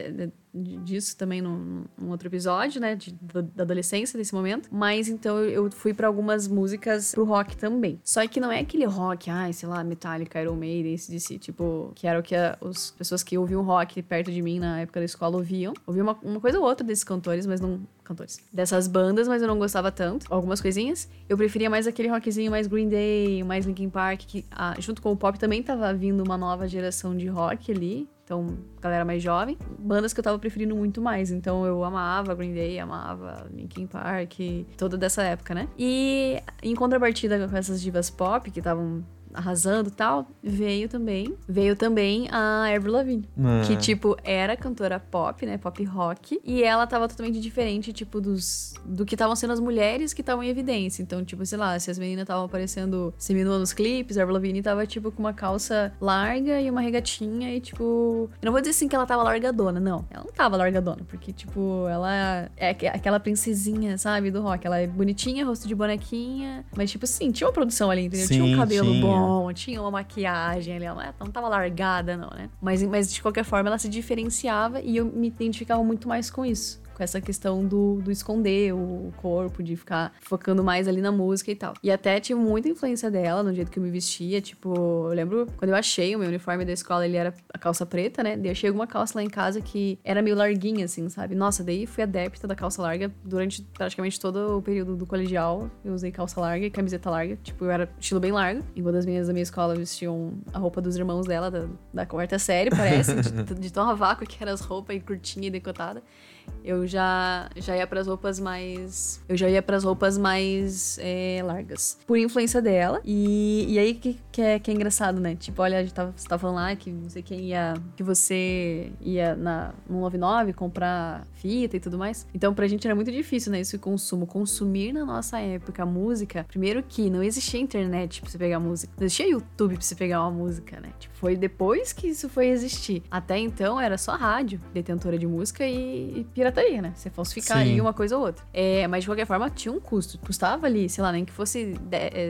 disso também num, num outro episódio, né? de- da, adolescência, desse momento. Mas então eu fui pra algumas músicas pro rock também. Só que não é aquele rock, ai, sei lá, Metallica, Iron Maiden, esse desse tipo, que era o que as pessoas que ouviam rock perto de mim na época da escola ouviam. Ouvia uma, uma coisa ou outra desses cantores, mas não. Cantores. Dessas bandas, mas eu não gostava tanto. Algumas coisinhas. Eu preferia mais aquele rockzinho mais Green Day, mais Linkin Park, que ah, junto com o pop também tava vindo uma nova geração de rock ali. Então, galera mais jovem. Bandas que eu tava preferindo muito mais. Então, eu amava Green Day, amava Linkin Park, toda dessa época, né? E em contrapartida com essas divas pop que estavam arrasando e tal, veio também, veio também a Avril Lavigne, Ah. que tipo era cantora pop, né, pop rock, e ela tava totalmente diferente, tipo dos do que estavam sendo as mulheres que estavam em evidência. Então, tipo, sei lá, se as meninas estavam aparecendo seminuas nos clipes, a Avril Lavigne tava tipo com uma calça larga e uma regatinha e tipo, eu não vou dizer assim que ela tava largadona, não. Ela não tava largadona, porque tipo, ela é aque- aquela princesinha, sabe, do rock. Ela é bonitinha, rosto de bonequinha, mas tipo assim, tinha uma produção ali, entendeu? tinha Sim, um cabelo tinha. bom, tinha uma maquiagem ali, ela não tava largada não, né? Mas, mas de qualquer forma ela se diferenciava e eu me identificava muito mais com isso. Com essa questão do, do esconder o corpo, de ficar focando mais ali na música e tal. E até tive muita influência dela no jeito que eu me vestia. Tipo, eu lembro quando eu achei o meu uniforme da escola, ele era a calça preta, né? Daí eu achei alguma calça lá em casa que era meio larguinha, assim, sabe? Nossa, daí fui adepta da calça larga durante praticamente todo o período do colegial. Eu usei calça larga e camiseta larga. Tipo, eu era estilo bem largo. E uma das minhas da minha escola vestiam a roupa dos irmãos dela, da, da quarta série, parece, de, de tão a vácuo que eram as roupas e curtinha e decotada eu já, já ia para as roupas mais. Eu já ia para as roupas mais é, largas. Por influência dela. E, e aí que, que, é, que é engraçado, né? Tipo, olha, a gente tava, você tava falando lá que não sei quem ia. Que você ia na, no 99 comprar fita e tudo mais. Então, pra gente era muito difícil, né? Esse consumo. Consumir na nossa época música. Primeiro que não existia internet pra você pegar música. Não existia YouTube pra você pegar uma música, né? Tipo, foi depois que isso foi existir. Até então era só rádio, detentora de música e, e pirataria, né? Você falsificar ali uma coisa ou outra. É, mas de qualquer forma tinha um custo. Custava ali, sei lá, nem que fosse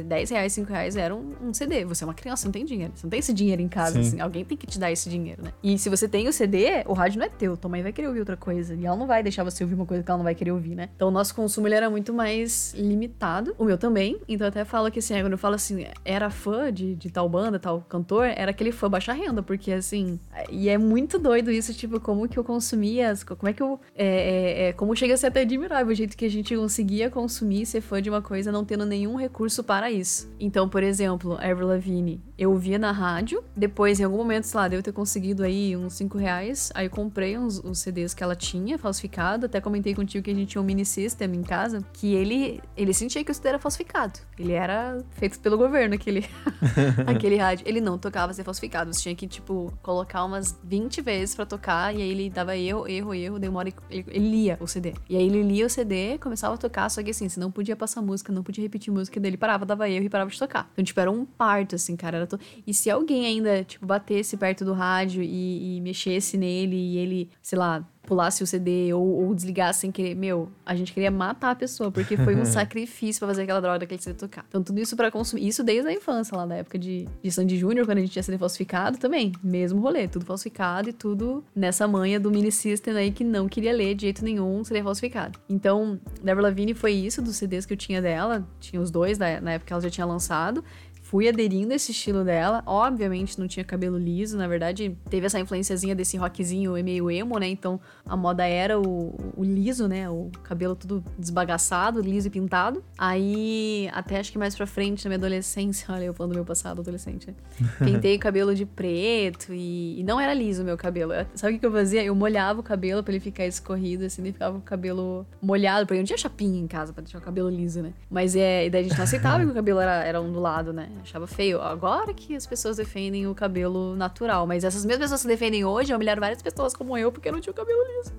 10 é, reais, 5 reais, era um, um, CD. Você é uma criança, não tem dinheiro. Você não tem esse dinheiro em casa, Sim. assim. Alguém tem que te dar esse dinheiro, né? E se você tem o CD, o rádio não é teu. Tua mãe vai querer ouvir outra coisa. E ela não vai deixar você ouvir uma coisa que ela não vai querer ouvir, né? Então o nosso consumo ele era muito mais limitado. O meu também. Então eu até falo que assim, quando eu falo assim, era fã de, de tal banda, tal cantor, era aquele fã baixa renda. Porque assim. E é muito doido isso, tipo, como que eu consumia, como é que eu. É, é, é, como chega a ser até admirável o jeito que a gente conseguia consumir ser fã de uma coisa não tendo nenhum recurso para isso. Então, por exemplo, Avril Lavigne, eu ouvia na rádio, depois, em algum momento, sei lá, devo ter conseguido aí uns 5 reais, aí comprei uns, os CDs que ela tinha, falsificado, até comentei contigo que a gente tinha um mini system em casa, que ele, ele sentia que o CD era falsificado. Ele era feito pelo governo, aquele, aquele rádio. Ele não tocava ser falsificado, você tinha que, tipo, colocar umas 20 vezes para tocar, e aí ele dava erro, erro, erro, demora, ele, ele lia o CD. E aí ele lia o CD, começava a tocar, só que assim, você não podia passar música, não podia repetir música dele, parava, dava erro e parava de tocar. Então, tipo, era um parto, assim, cara. Era to... E se alguém ainda, tipo, batesse perto do rádio e, e mexesse nele e ele, sei lá, pulasse o CD ou, ou desligasse sem querer, meu, a gente queria matar a pessoa, porque foi um sacrifício para fazer aquela droga daquele CD tocar. Então, tudo isso para consumir. Isso desde a infância, lá na época de, de Sandy Júnior, quando a gente tinha CD falsificado também. Mesmo rolê, tudo falsificado e tudo nessa manha do mini system aí que não queria ler de jeito nenhum CD falsificado. Então, Deborah Lavigne foi isso dos CDs que eu tinha dela. Tinha os dois na época que ela já tinha lançado fui aderindo a esse estilo dela. Obviamente não tinha cabelo liso, na verdade teve essa influenciazinha desse rockzinho meio emo, né? Então a moda era o, o liso, né? O cabelo tudo desbagaçado, liso e pintado. Aí, até acho que mais pra frente, na minha adolescência, olha eu falando do meu passado adolescente, né? Pintei o cabelo de preto e, e não era liso o meu cabelo. Sabe o que eu fazia? Eu molhava o cabelo pra ele ficar escorrido, assim, e ficava com o cabelo molhado, porque eu não tinha chapinha em casa pra deixar o cabelo liso, né? Mas é, e daí a gente não aceitava que o cabelo era, era ondulado, né? Achava feio. Agora que as pessoas defendem o cabelo natural. Mas essas mesmas pessoas que defendem hoje humilharam várias pessoas como eu porque eu não tinha o cabelo liso.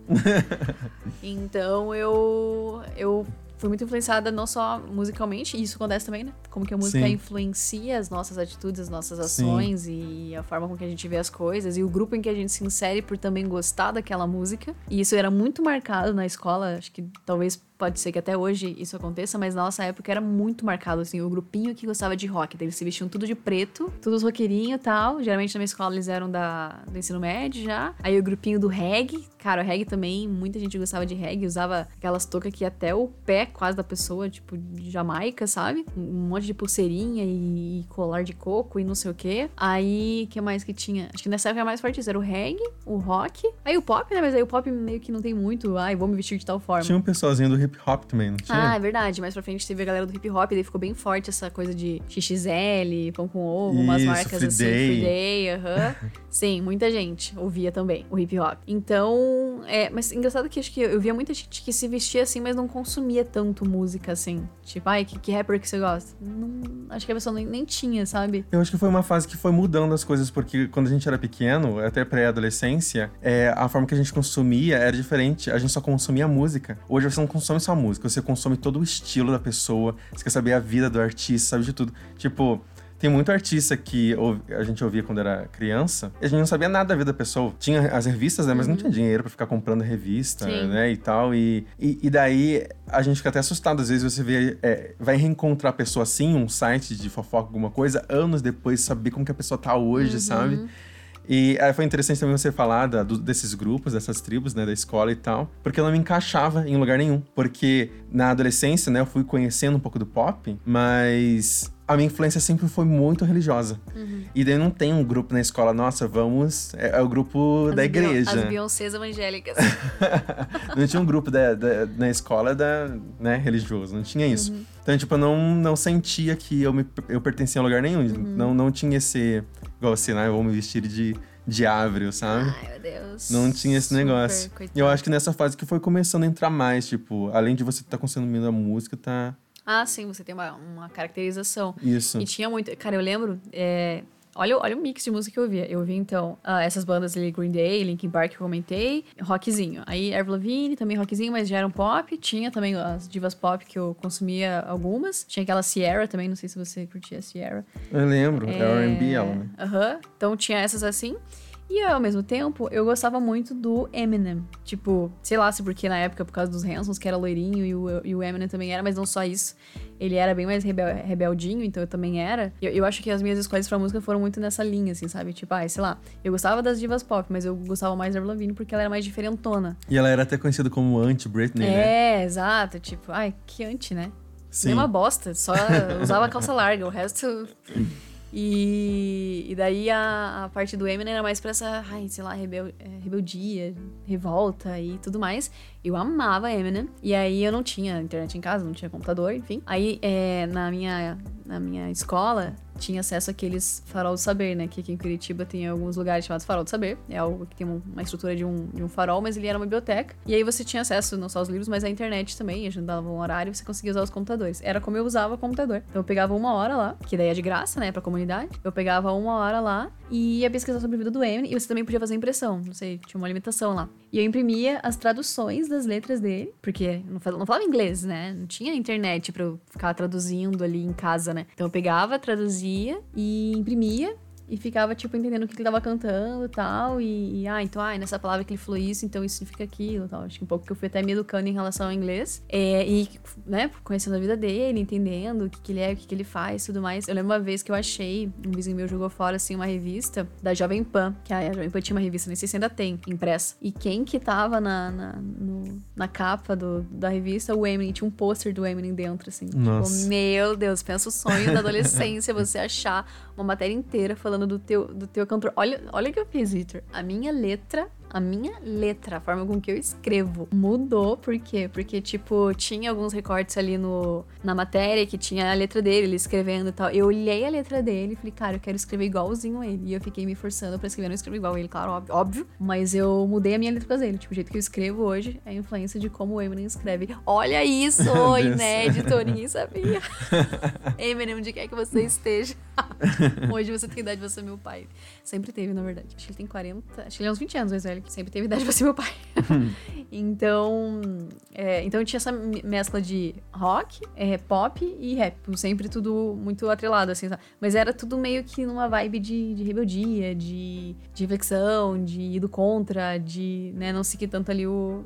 então eu. Eu fui muito influenciada não só musicalmente, e isso acontece também, né? Como que a música Sim. influencia as nossas atitudes, as nossas ações Sim. e a forma com que a gente vê as coisas, e o grupo em que a gente se insere por também gostar daquela música. E isso era muito marcado na escola, acho que talvez pode ser que até hoje isso aconteça, mas na nossa época era muito marcado, assim, o grupinho que gostava de rock. Eles se vestiam tudo de preto, todos roqueirinhos e tal. Geralmente na minha escola eles eram da, do ensino médio já. Aí o grupinho do reggae. Cara, o reggae também, muita gente gostava de reggae, usava aquelas toucas que até o pé quase da pessoa, tipo, de Jamaica, sabe? Um monte de pulseirinha e colar de coco e não sei o quê. Aí, que mais que tinha? Acho que nessa época era mais forte isso. Era o reggae, o rock. Aí o pop, né? Mas aí o pop meio que não tem muito. Ai, vou me vestir de tal forma. Tinha um pessoalzinho do hip hop também, não tinha? Ah, é verdade. Mais pra frente teve a galera do hip hop, daí ficou bem forte essa coisa de XXL, pão com ovo, umas marcas free assim, day. free day, aham. Uh -huh. Sim, muita gente ouvia também o hip hop. Então, é, mas engraçado que acho que eu via muita gente que se vestia assim, mas não consumia tanto música assim. Tipo, ai, que, que rapper que você gosta? Não, acho que a pessoa nem, nem tinha, sabe? Eu acho que foi uma fase que foi mudando as coisas, porque quando a gente era pequeno, até pré-adolescência, é, a forma que a gente consumia era diferente. A gente só consumia música. Hoje você não consome só música, você consome todo o estilo da pessoa, você quer saber a vida do artista, sabe de tudo. Tipo, tem muito artista que a gente ouvia quando era criança e a gente não sabia nada da vida da pessoa. Tinha as revistas, né? Mas uhum. não tinha dinheiro para ficar comprando revista, Sim. né? E tal. E, e, e, daí a gente fica até assustado. Às vezes você vê, é, vai reencontrar a pessoa assim, um site de fofoca, alguma coisa, anos depois, saber como que a pessoa tá hoje, uhum. sabe? E aí foi interessante também você falar da, do, desses grupos, dessas tribos, né, da escola e tal, porque eu não me encaixava em lugar nenhum. Porque na adolescência, né, eu fui conhecendo um pouco do pop, mas a minha influência sempre foi muito religiosa. Uhum. E daí não tem um grupo na escola, nossa, vamos. É, é o grupo as da igreja. As Beyoncés evangélicas. não tinha um grupo da, da, na escola da, né, religioso, não tinha isso. Uhum. Então, tipo, eu não, não sentia que eu, me, eu pertencia a lugar nenhum. Uhum. Não, não tinha esse. Igual assim, né? Eu vou me vestir de, de ávrio, sabe? Ai, meu Deus. Não tinha esse Super, negócio. E eu acho que nessa fase que foi começando a entrar mais, tipo, além de você estar tá consumindo a música, tá ah, sim, você tem uma, uma caracterização. Isso. E tinha muito. Cara, eu lembro. É, olha, olha o mix de música que eu ouvia. Eu ouvi, então, uh, essas bandas ali, Green Day, Linkin Park, que eu comentei, rockzinho. Aí, Avril Lavigne, também rockzinho, mas já era um pop. Tinha também as divas pop, que eu consumia algumas. Tinha aquela Sierra também, não sei se você curtia a Sierra. Eu lembro, é, é R&B ela, né? Aham. Então, tinha essas assim. E ao mesmo tempo, eu gostava muito do Eminem. Tipo, sei lá se porque na época, por causa dos Hansons, que era loirinho, e o, e o Eminem também era, mas não só isso. Ele era bem mais rebel, rebeldinho, então eu também era. Eu, eu acho que as minhas escolhas pra música foram muito nessa linha, assim, sabe? Tipo, ai, sei lá, eu gostava das divas pop, mas eu gostava mais da Avril Lavigne porque ela era mais diferentona. E ela era até conhecida como anti-Britney, é, né? É, exato. Tipo, ai, que anti, né? Sim. Nem uma bosta, só usava calça larga, o resto... E, e daí a, a, parte do Eminem era mais pra essa, ai, sei lá, rebel, é, rebeldia, revolta e tudo mais. Eu amava Eminem. E aí eu não tinha internet em casa, não tinha computador, enfim. Aí é, na, minha, na minha escola tinha acesso àqueles farol do saber, né? Que aqui em Curitiba tem alguns lugares chamados farol do saber. É algo que tem uma estrutura de um, de um farol, mas ele era uma biblioteca. E aí você tinha acesso não só aos livros, mas à internet também. A gente dava um horário e você conseguia usar os computadores. Era como eu usava o computador. Então eu pegava uma hora lá, que daí é de graça, né? Pra comunidade. Eu pegava uma hora lá e ia pesquisar sobre a vida do Eminem. E você também podia fazer impressão. Não sei, tinha uma limitação lá. E eu imprimia as traduções das letras dele, porque não falava inglês, né? Não tinha internet pra eu ficar traduzindo ali em casa, né? Então eu pegava, traduzia e imprimia e ficava, tipo, entendendo o que ele tava cantando tal, e E, ah, então, ah, nessa palavra que ele falou isso, então isso significa aquilo tal. Acho que um pouco que eu fui até me educando em relação ao inglês. É, e, né, conhecendo a vida dele, entendendo o que, que ele é, o que, que ele faz tudo mais. Eu lembro uma vez que eu achei, um vizinho meu jogou fora, assim, uma revista da Jovem Pan, que a Jovem Pan tinha uma revista, nem sei se ainda tem, impressa. E quem que tava na, na, no, na capa do, da revista? O Eminem. Tinha um pôster do Eminem dentro, assim. Tipo, Nossa. Tipo, meu Deus, pensa o sonho da adolescência, você achar uma matéria inteira falando do teu, do teu cantor. Olha, olha que eu fiz, Victor. A minha letra a minha letra, a forma com que eu escrevo, mudou. Por quê? Porque, tipo, tinha alguns recortes ali no, na matéria que tinha a letra dele, ele escrevendo e tal. Eu olhei a letra dele e falei, cara, eu quero escrever igualzinho a ele. E eu fiquei me forçando pra escrever, não escrever igual a ele, claro, óbvio, óbvio. Mas eu mudei a minha letra pra ele. Tipo, o jeito que eu escrevo hoje é a influência de como o Eminem escreve. Olha isso, inédito, ninguém sabia. Eminem, onde quer que você esteja. hoje você tem idade, você é meu pai. Sempre teve, na verdade. Acho que ele tem 40, acho que ele é uns 20 anos mais velho que sempre teve idade pra ser meu pai. então, é, então tinha essa mescla de rock, é, pop e rap. Sempre tudo muito atrelado, assim, sabe? Mas era tudo meio que numa vibe de, de rebeldia, de, de reflexão, de ir do contra, de né, não seguir tanto ali o,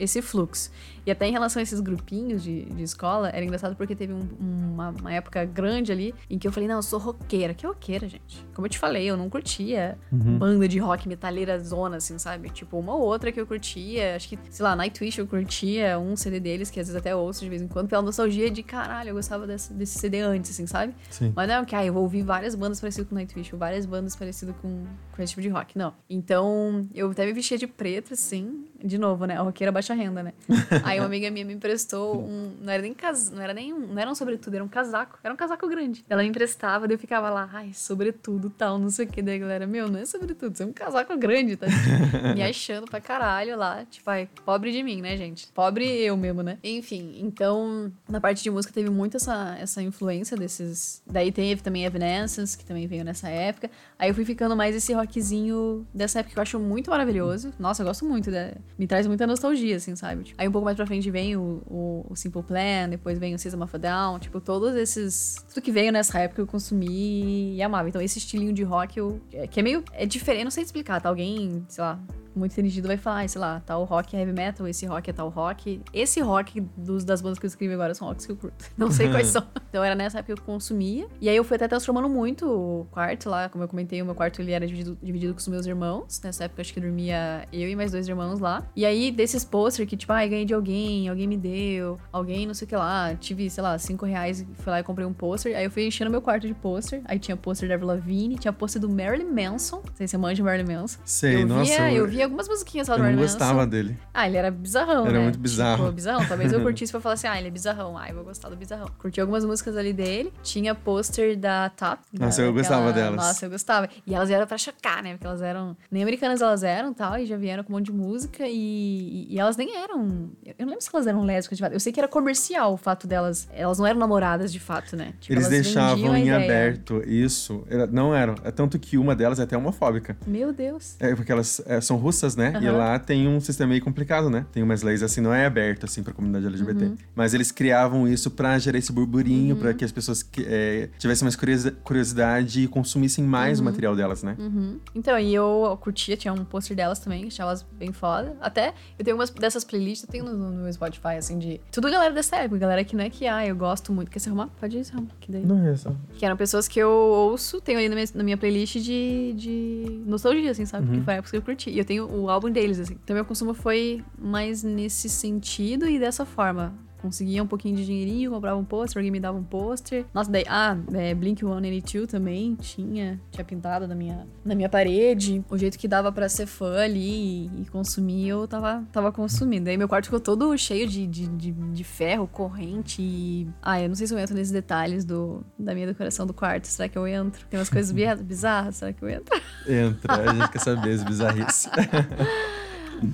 esse fluxo. E até em relação a esses grupinhos de, de escola, era engraçado porque teve um, uma, uma, época grande ali em que eu falei, não, eu sou roqueira. Que roqueira, gente? Como eu te falei, eu não curtia uhum. banda de rock metaleira zona, assim, sabe? Tipo, uma ou outra que eu curtia. Acho que, sei lá, Nightwish eu curtia um CD deles, que às vezes até ouço de vez em quando, pela nostalgia de caralho, eu gostava desse, desse CD antes, assim, sabe? Sim. Mas não é que, ah, eu vou ouvir várias bandas parecidas com Nightwish, ou várias bandas parecidas com, com esse tipo de rock. Não. Então, eu até me vestia de preto, assim, de novo, né? A roqueira baixa renda, né? Aí uma amiga minha me emprestou um. Não era nem cas... não era nem um. Não era um sobretudo, era um casaco. Era um casaco grande. Ela me emprestava, daí eu ficava lá, ai, sobretudo, tal, não sei o que. Daí a galera, meu, não é sobretudo, isso é um casaco grande, tá? me achando pra caralho lá. Tipo, ai, pobre de mim, né, gente? Pobre eu mesmo, né? Enfim, então, na parte de música teve muito essa, essa influência desses. Daí teve também Evanescence, que também veio nessa época. Aí eu fui ficando mais esse rockzinho dessa época que eu acho muito maravilhoso. Nossa, eu gosto muito. Da... Me traz muita nostalgia, assim, sabe? Tipo, aí um pouco mais pra frente vem o, o, o, Simple Plan, depois vem o System of a Down. Tipo, todos esses... Tudo que veio nessa época eu consumi e amava. Então esse estilinho de rock eu... É, que é meio... É diferente, não sei explicar, tá? Alguém, sei lá muito entendido vai falar, sei lá, tal rock é heavy metal, esse rock é tal rock. Esse rock dos, das bandas que eu escrevi agora são rocks que eu curto. Não sei quais são. Então era nessa época que eu consumia. E aí eu fui até transformando muito o quarto lá, como eu comentei, o meu quarto ele era dividido, dividido com os meus irmãos. Nessa época acho que dormia eu e mais dois irmãos lá. E aí desses posters que, tipo, ai, ah, ganhei de alguém, alguém me deu, alguém não sei o que lá. Tive, sei lá, cinco reais, fui lá e comprei um pôster. Aí eu fui enchendo meu quarto de pôster. Aí tinha pôster da Avril Lavigne, tinha pôster do Marilyn Manson. Não sei se você manja Marilyn Manson. Sei, eu nossa. Via, eu via algumas musiquinhas do Eu não Marilyn gostava Manson. dele. Ah, ele era bizarrão, Era né? muito bizarro. Tipo, bizarrão. Talvez eu curtisse pra falar assim, ah, ele é bizarrão. Ah, eu vou gostar do bizarrão. Curti algumas músicas ali dele. Tinha pôster da Top. Nossa, da- eu gostava delas. Nossa, eu gostava. E elas vieram pra chocar, né? Porque elas eram... Nem americanas elas eram tal. E já vieram com um monte de música. E, e elas nem eram... Eu não lembro se elas eram lésbicas de fato. Eu sei que era comercial o fato delas... Elas não eram namoradas de fato, né? Tipo, Eles deixavam em ideia. aberto isso. Não eram. É tanto que uma delas é até homofóbica. Meu Deus. É, porque elas é, são russas, né? E Aham. lá tem um sistema meio complicado, né? Tem umas leis assim, não é aberto assim pra comunidade LGBT. Uhum. Mas eles criavam isso pra gerar esse burburinho, pra que as pessoas é, tivessem mais curiosi- curiosidade e consumissem mais o material delas, né? Uhum. Então, e eu curtia, tinha um pôster delas também, achava elas bem foda. Até eu tenho umas dessas playlists, eu tenho no, no meu Spotify, assim, de. Tudo galera dessa época, galera que não é que, ah, eu gosto muito. Quer se arrumar? Pode ir se arrumar. Que daí. Não é só. Que eram pessoas que eu ouço, tenho ali na minha, na minha playlist de, de nostalgia, assim, sabe? Porque foi a época que eu curti. E eu tenho o álbum deles, assim. Então meu consumo foi mais nesse sentido e dessa forma. Conseguia um pouquinho de dinheirinho, comprava um pôster, alguém me dava um pôster. Nossa, daí, ah, é, Blink 182 também tinha, tinha pintado na minha, na minha parede. O jeito que dava pra ser fã ali e, e consumir, eu tava, tava consumindo. Daí meu quarto ficou todo cheio de, de, de, de ferro, corrente e... Ah, eu não sei se eu entro nesses detalhes do, da minha decoração do quarto. Será que eu entro? Tem umas coisas bi- bizarras, será que eu entro? Entra, a gente quer saber as bizarrices.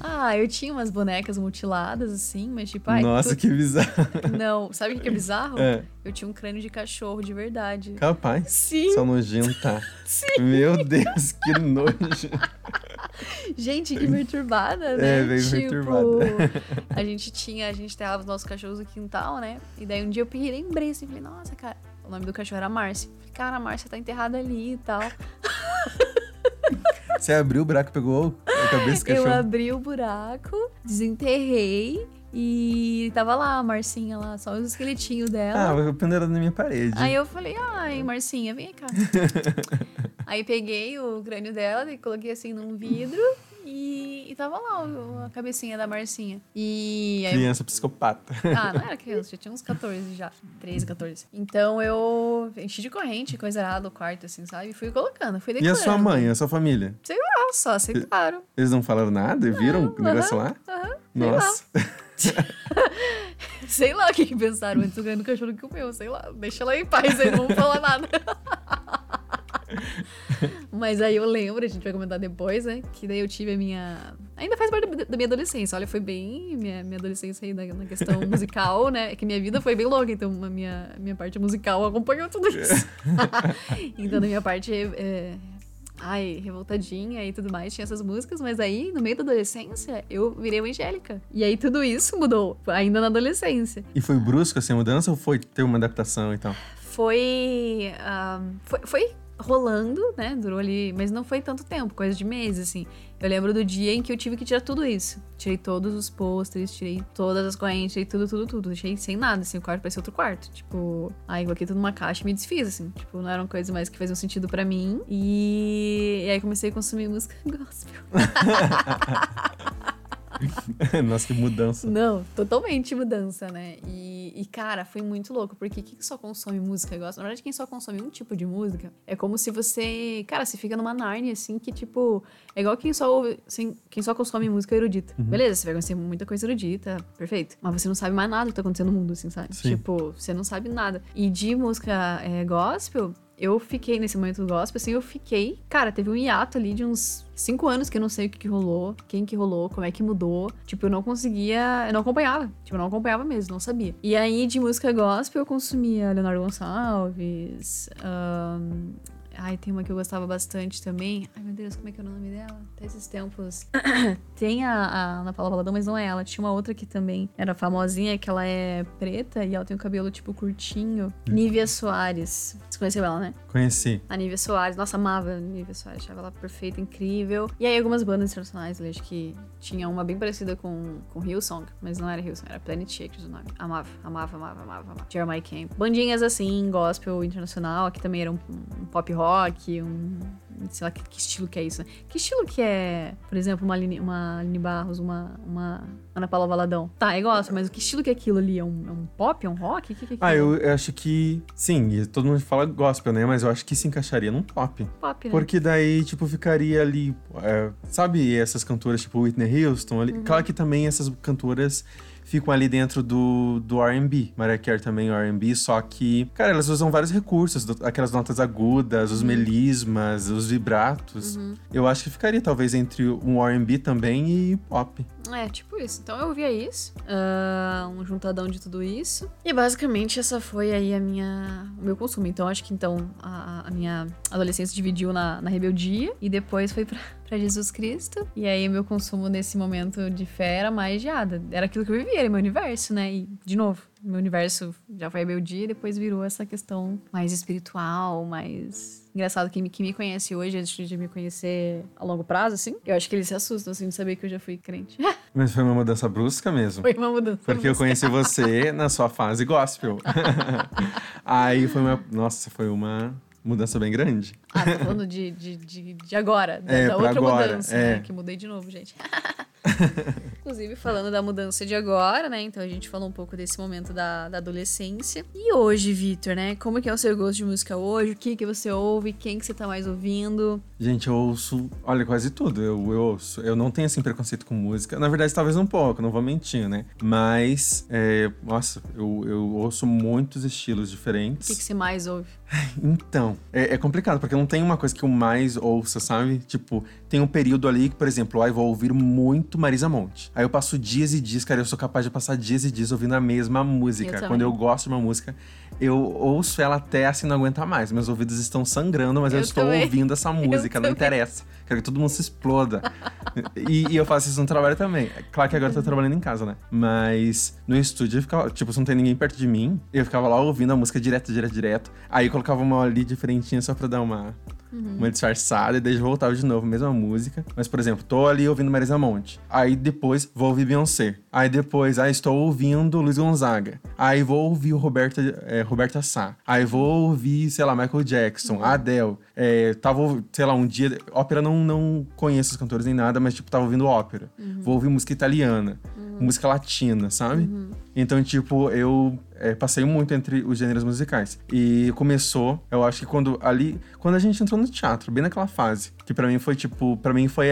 Ah, eu tinha umas bonecas mutiladas, assim, mas tipo... Ai, Nossa, tu- que bizarro. Não, sabe o que é bizarro? É. Eu tinha um crânio de cachorro de verdade. Capaz. Sim, Só nojenta. Meu Deus, que nojo. gente, que perturbada, né? É, bem tipo, perturbada. a gente tinha, a gente enterrava os nossos cachorros no quintal, né? E daí um dia eu peguei, lembrei assim, falei, nossa, cara, o nome do cachorro era Márcia. Falei, cara, a Márcia tá enterrada ali e tal. Você abriu o buraco e pegou a cabeça do Eu cachorro. abri o buraco, desenterrei e tava lá a Marcinha lá, só os esqueletinhos dela. Ah, vai pendurado na minha parede. Aí eu falei, ai, Marcinha, vem cá. Aí peguei o crânio dela e coloquei assim num vidro e, e tava lá o- a cabecinha da Marcinha. E aí, Criança psicopata. ah, não era criança, já tinha uns 14 já, 13, 14. Então eu enchi de corrente, coisa errada o quarto, assim, sabe? E fui colocando, fui E a decorando. sua mãe, a sua família? Sei lá, só aceitaram. Eles não falaram nada? Viram o negócio lá? Aham, Nossa. sei lá o que, pensaram antes do grande cachorro que comeu, sei lá. Deixa ela em paz aí, não vão falar nada. Mas aí eu lembro, a gente vai comentar depois, né? Que daí eu tive a minha. Ainda faz parte da- da minha adolescência. Olha, foi bem minha, minha adolescência aí na, na questão musical, né? É que minha vida foi bem longa, então a minha, minha parte musical acompanhou tudo isso. então, na minha parte. É, Ai, revoltadinha e tudo mais, tinha essas músicas, mas aí, no meio da adolescência, eu virei evangélica. E aí tudo isso mudou, ainda na adolescência. E foi brusco assim a mudança ou foi ter uma adaptação e tal? foi, ah, foi. Foi rolando, né? Durou ali, mas não foi tanto tempo, coisa de meses, assim. Eu lembro do dia em que eu tive que tirar tudo isso. Tirei todos os pôsteres, tirei todas as correntes, tirei tudo, tudo, tudo. Deixei sem nada, assim, o quarto parecia outro quarto. Tipo, aí coloquei tudo numa caixa e me desfiz, assim. Tipo, não eram coisas mais que faziam sentido pra mim. E, e aí comecei a consumir música gospel. Nossa, que mudança. Não, totalmente mudança, né? E, e, cara, foi muito louco, porque quem só consome música gosta? Na verdade, quem só consome um tipo de música é como se você. Cara, você fica numa Narnia, assim, que tipo. É igual quem só ouve. Assim, quem só consome música erudita. Beleza, você vai conhecer muita coisa erudita, perfeito. Mas você não sabe mais nada do que tá acontecendo no mundo, assim, sabe? Sim. Tipo, você não sabe nada. E de música é, gospel, eu fiquei nesse momento do gospel, assim, eu fiquei. Cara, teve um hiato ali de uns cinco anos que eu não sei o que, que rolou, quem que rolou, como é que mudou. Tipo, eu não conseguia. Eu não acompanhava. Tipo, eu não acompanhava mesmo, não sabia. E aí, de música gospel, eu consumia Leonardo Gonçalves. ahn, Ai, tem uma que eu gostava bastante também. Ai, meu Deus, como é que é o nome dela? Até esses tempos. tem a, a Ana Paula Valadão, mas não é ela. Tinha uma outra que também era famosinha, que ela é preta e ela tem o cabelo, tipo, curtinho. Hum. Nívia Soares. Você conheceu ela, né? Conheci. A Nívia Soares. Nossa, amava a Nívia Soares. Achava ela perfeita, incrível. E aí, algumas bandas internacionais, eu acho que tinha uma bem parecida com, com Hillsong, mas não era Hillsong, era Planet Shakers o nome. Amava, amava, amava, amava, amava. Jeremiah Camp. Bandinhas assim, gospel internacional, aqui também era um, um pop rock, um sei lá que, que, estilo que é isso, né? Que estilo que é, por exemplo, uma Aline, uma Aline Barros, uma, uma Ana Paula Valadão? Tá, eu gosto, mas o que estilo que é aquilo ali? É um, é um pop? É um rock? O que, que é Ah, eu, eu, acho que sim, todo mundo fala gospel, né? Mas eu acho que se encaixaria num pop. Pop, né? Porque daí, tipo, ficaria ali, é, sabe essas cantoras tipo Whitney Houston ali? Uhum. Claro que também essas cantoras ficam ali dentro do, do R&B. Mariah Carey também é R&B, só que, cara, elas usam vários recursos, aquelas notas agudas, os uhum. melismas, os vibratos. Uhum. Eu acho que ficaria talvez entre um R&B também e pop. É, tipo isso. Então eu ouvia isso, uh, um juntadão de tudo isso. E basicamente essa foi aí a minha, o meu consumo. Então acho que então a, a minha adolescência dividiu na, na rebeldia e depois foi pra, pra Jesus Cristo. E aí meu consumo nesse momento de fé era mais geada. Era aquilo que eu vivia, era meu universo, né? E, de novo, meu universo já foi rebeldia e depois virou essa questão mais espiritual, mais Engraçado, quem me, quem me conhece hoje, antes de me conhecer a longo prazo, assim, eu acho que eles se assustam, assim, de saber que eu já fui crente. Mas foi uma mudança brusca mesmo. Foi uma mudança Porque brusca. eu conheci você na sua fase gospel. Aí foi uma... Nossa, foi uma mudança bem grande. Ah, tá falando de, de, de, de agora, da, é, da outra agora, mudança, é. né? Que mudei de novo, gente. Inclusive, falando da mudança de agora, né? Então a gente falou um pouco desse momento da, da adolescência. E hoje, Vitor, né? Como que é o seu gosto de música hoje? O que que você ouve? Quem que você tá mais ouvindo? Gente, eu ouço, olha, quase tudo. Eu, eu ouço. Eu não tenho, assim, preconceito com música. Na verdade, talvez um pouco, não vou mentir, né? Mas, é, nossa, eu, eu ouço muitos estilos diferentes. O que, que você mais ouve? Então, é, é, complicado, porque não tem uma coisa que eu mais ouça, sabe? Tipo, tem um período ali que, por exemplo, aí vou ouvir muito Marisa Monte. Aí eu passo dias e dias, cara, eu sou capaz de passar dias e dias ouvindo a mesma música. Eu Quando eu gosto de uma música, eu ouço ela até assim não aguentar mais. Meus ouvidos estão sangrando, mas eu, eu estou também. ouvindo essa música, não interessa. Quero que todo mundo se exploda. e, e, eu faço isso no trabalho também. Claro que agora eu tô trabalhando em casa, né? Mas no estúdio eu ficava, tipo, se não tem ninguém perto de mim, eu ficava lá ouvindo a música direto, direto, direto. Aí eu colocava uma ali diferentinha só pra dar uma uhum. uma disfarçada, e daí voltava de novo, mesma música. Mas, por exemplo, tô ali ouvindo Marisa Monte. Aí depois vou ouvir Beyoncé. Aí depois, aí estou ouvindo Luiz Gonzaga. Aí vou ouvir o Roberta, é, Roberta Sá. Aí vou ouvir, sei lá, Michael Jackson, uhum. Adele. É, tava, sei lá, um dia. Ópera não, não conheço os cantores nem nada, mas, tipo, tava ouvindo ópera. Uhum. Vou ouvir música italiana, uhum. música latina, sabe? Uhum. Então, tipo, eu é, passei muito entre os gêneros musicais. E começou, eu acho que quando ali, quando a gente entrou no teatro, bem naquela fase, que para mim foi tipo, para mim foi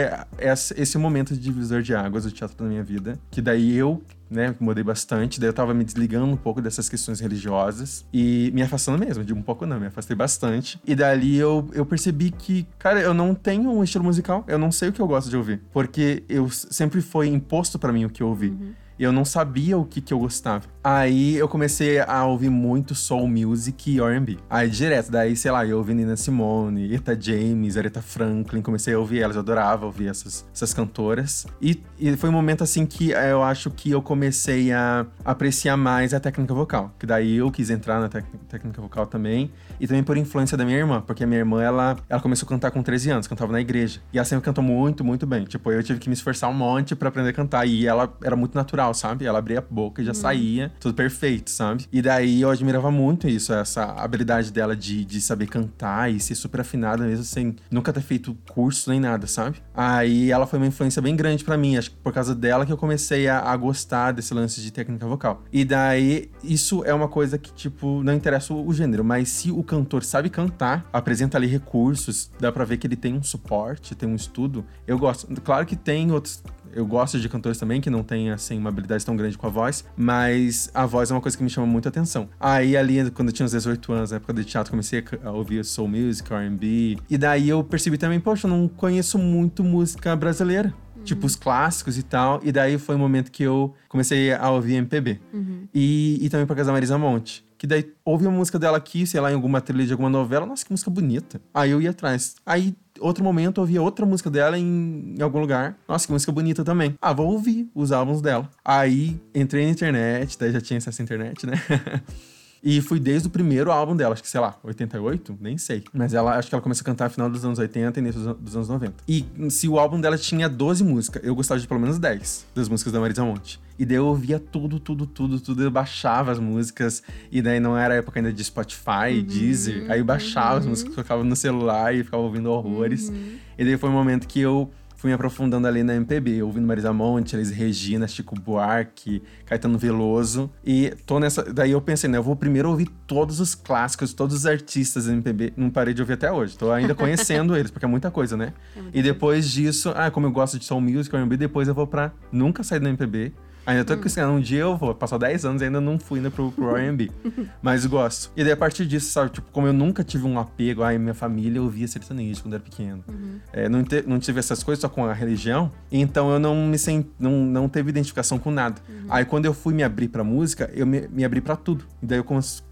esse momento de divisor de águas do teatro da minha vida, que daí eu né, mudei bastante, daí eu tava me desligando um pouco dessas questões religiosas e me afastando mesmo, de um pouco não, me afastei bastante. E dali eu, eu percebi que, cara, eu não tenho um estilo musical, eu não sei o que eu gosto de ouvir, porque eu sempre foi imposto para mim o que eu ouvi. Uhum. Eu não sabia o que, que eu gostava. Aí eu comecei a ouvir muito soul music e R&B. Aí direto, daí, sei lá, eu ouvi Nina Simone, Eta James, Aretha Franklin, comecei a ouvir elas, eu adorava ouvir essas, essas cantoras. E, e foi um momento assim que eu acho que eu comecei a apreciar mais a técnica vocal. Que daí eu quis entrar na técnica vocal também. E também por influência da minha irmã, porque a minha irmã, ela, ela começou a cantar com 13 anos, cantava na igreja. E ela sempre cantou muito, muito bem. Tipo, eu tive que me esforçar um monte para aprender a cantar. E ela era muito natural, sabe? Ela abria a boca e já hum. saía tudo perfeito, sabe? E daí eu admirava muito isso, essa habilidade dela de, de saber cantar e ser super afinada mesmo sem nunca ter feito curso nem nada, sabe? Aí ela foi uma influência bem grande para mim, acho que por causa dela que eu comecei a, a, gostar desse lance de técnica vocal. E daí isso é uma coisa que, tipo, não interessa o, gênero, mas se o cantor sabe cantar, apresenta ali recursos, dá pra ver que ele tem um suporte, tem um estudo, eu gosto. Claro que tem outros eu gosto de cantores também que não têm, assim, uma habilidade tão grande com a voz, mas a voz é uma coisa que me chama muita atenção. Aí, ali, quando eu tinha uns 18 anos, na época de teatro, comecei a ouvir soul music, R&B, e daí eu percebi também, poxa, eu não conheço muito música brasileira. Uhum. Tipo, os clássicos e tal. E daí foi o momento que eu comecei a ouvir MPB. Uhum. E, e também por causa da Marisa Monte Que daí ouve a música dela aqui, sei lá, em alguma trilha de alguma novela. Nossa, que música bonita. Aí eu ia atrás. Aí outro momento eu ouvia outra música dela em, em, algum lugar. Nossa, que música bonita também. Ah, vou ouvir os álbuns dela. Aí entrei na internet, daí já tinha acesso à internet, né? E fui desde o primeiro álbum dela, acho que, sei lá, 88? Nem sei. Mas ela, acho que ela começou a cantar no final dos anos 80 e início dos anos 90. E se o álbum dela tinha 12 músicas, eu gostava de pelo menos 10 das músicas da Marisa Monte. E daí eu ouvia tudo, tudo, tudo, tudo. Eu baixava as músicas. E daí não era época ainda de Spotify, uhum, Deezer. Aí eu baixava uhum. as músicas, colocava no celular e ficava ouvindo horrores. Uhum. E daí foi um momento que eu fui me aprofundando ali na MPB, ouvindo Marisa Monte, Elis Regina, Chico Buarque, Caetano Veloso. E tô nessa. Daí eu pensei, né? Eu vou primeiro ouvir todos os clássicos, todos os artistas da MPB. Não parei de ouvir até hoje. Tô ainda conhecendo eles, porque é muita coisa, né? É e depois disso, ah, como eu gosto de soul music, R&B, depois eu vou pra nunca sair da MPB Ainda tô hum. um dia eu vou, passar 10 anos e ainda não fui ainda pro, pro R&B. mas gosto. E daí a partir disso, sabe, tipo, como eu nunca tive um apego, ai, minha família ouvia sertanejo quando era pequeno. Uhum. É, não, te, não tive essas coisas só com a religião, então eu não me sent, não, não teve identificação com nada. Uhum. Aí quando eu fui me abrir pra música, eu me, me abri pra tudo. E daí eu comecei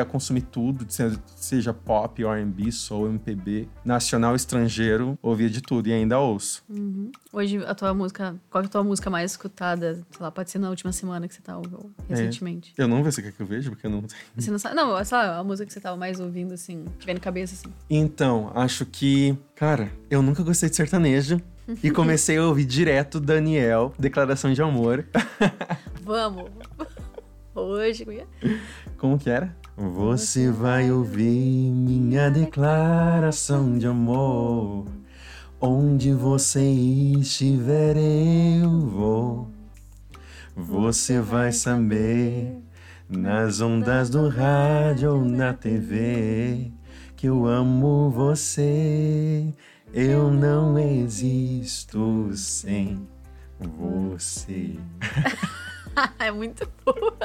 a consumir tudo, seja pop, R&B, soul, MPB, nacional, estrangeiro, ouvia de tudo e ainda ouço. Uhum. Hoje, a tua música, qual é a tua música mais escutada? Sei lá, pode ser na última semana que você tá ouvindo, recentemente. É. Eu não sei se quer que eu veja, porque eu não Você não sabe? Não, só a música que você tava mais ouvindo, assim, tiver na cabeça, assim. Então, acho que, cara, eu nunca gostei de sertanejo. e comecei a ouvir direto Daniel, Declaração de Amor. Vamos! Hoje. Como que era? Você vai ouvir minha declaração de amor. Onde você estiver, eu vou. Você vai saber, nas ondas do rádio ou na TV, que eu amo você. Eu não existo sem você. é muito boa.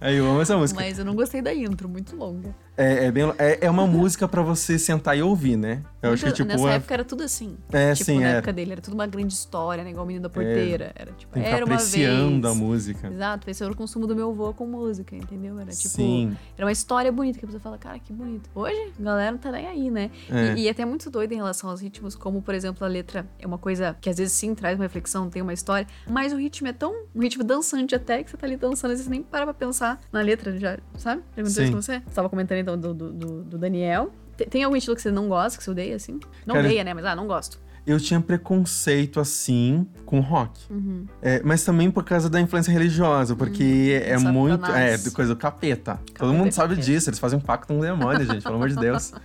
Aí eu amo essa música. Mas eu não gostei da intro, muito longa. É, é, bem, é, é uma música para você sentar e ouvir, né? Eu acho que, tipo, nessa é... época era tudo assim. É, tipo, sim, na é. época dele era tudo uma grande história, né? Igual o Menino da Porteira. É. Era tipo, era uma apreciando vez. a música. Exato, esse era o consumo do meu avô com música, entendeu? Era tipo, sim. era uma história bonita que a pessoa fala, cara, que bonito. Hoje, a galera não tá nem aí, né? É. E, e até muito doido em relação aos ritmos, como, por exemplo, a letra é uma coisa que às vezes sim traz uma reflexão, tem uma história, mas o ritmo é tão, um ritmo dançante até que você tá ali dançando, às vezes nem para pra pensar na letra, já, sabe? Aconteceu isso com você? Você tava comentando então do, do, do do Daniel. Tem algum estilo que você não gosta, que você odeia, assim? Não Cara, odeia, né? Mas, ah, não gosto. Eu tinha preconceito, assim, com rock. Uhum. É, mas também por causa da influência religiosa, porque uhum. é muito... É, coisa do capeta. capeta Todo mundo sabe capeta. disso, eles fazem um pacto com o demônio, gente, pelo amor de Deus.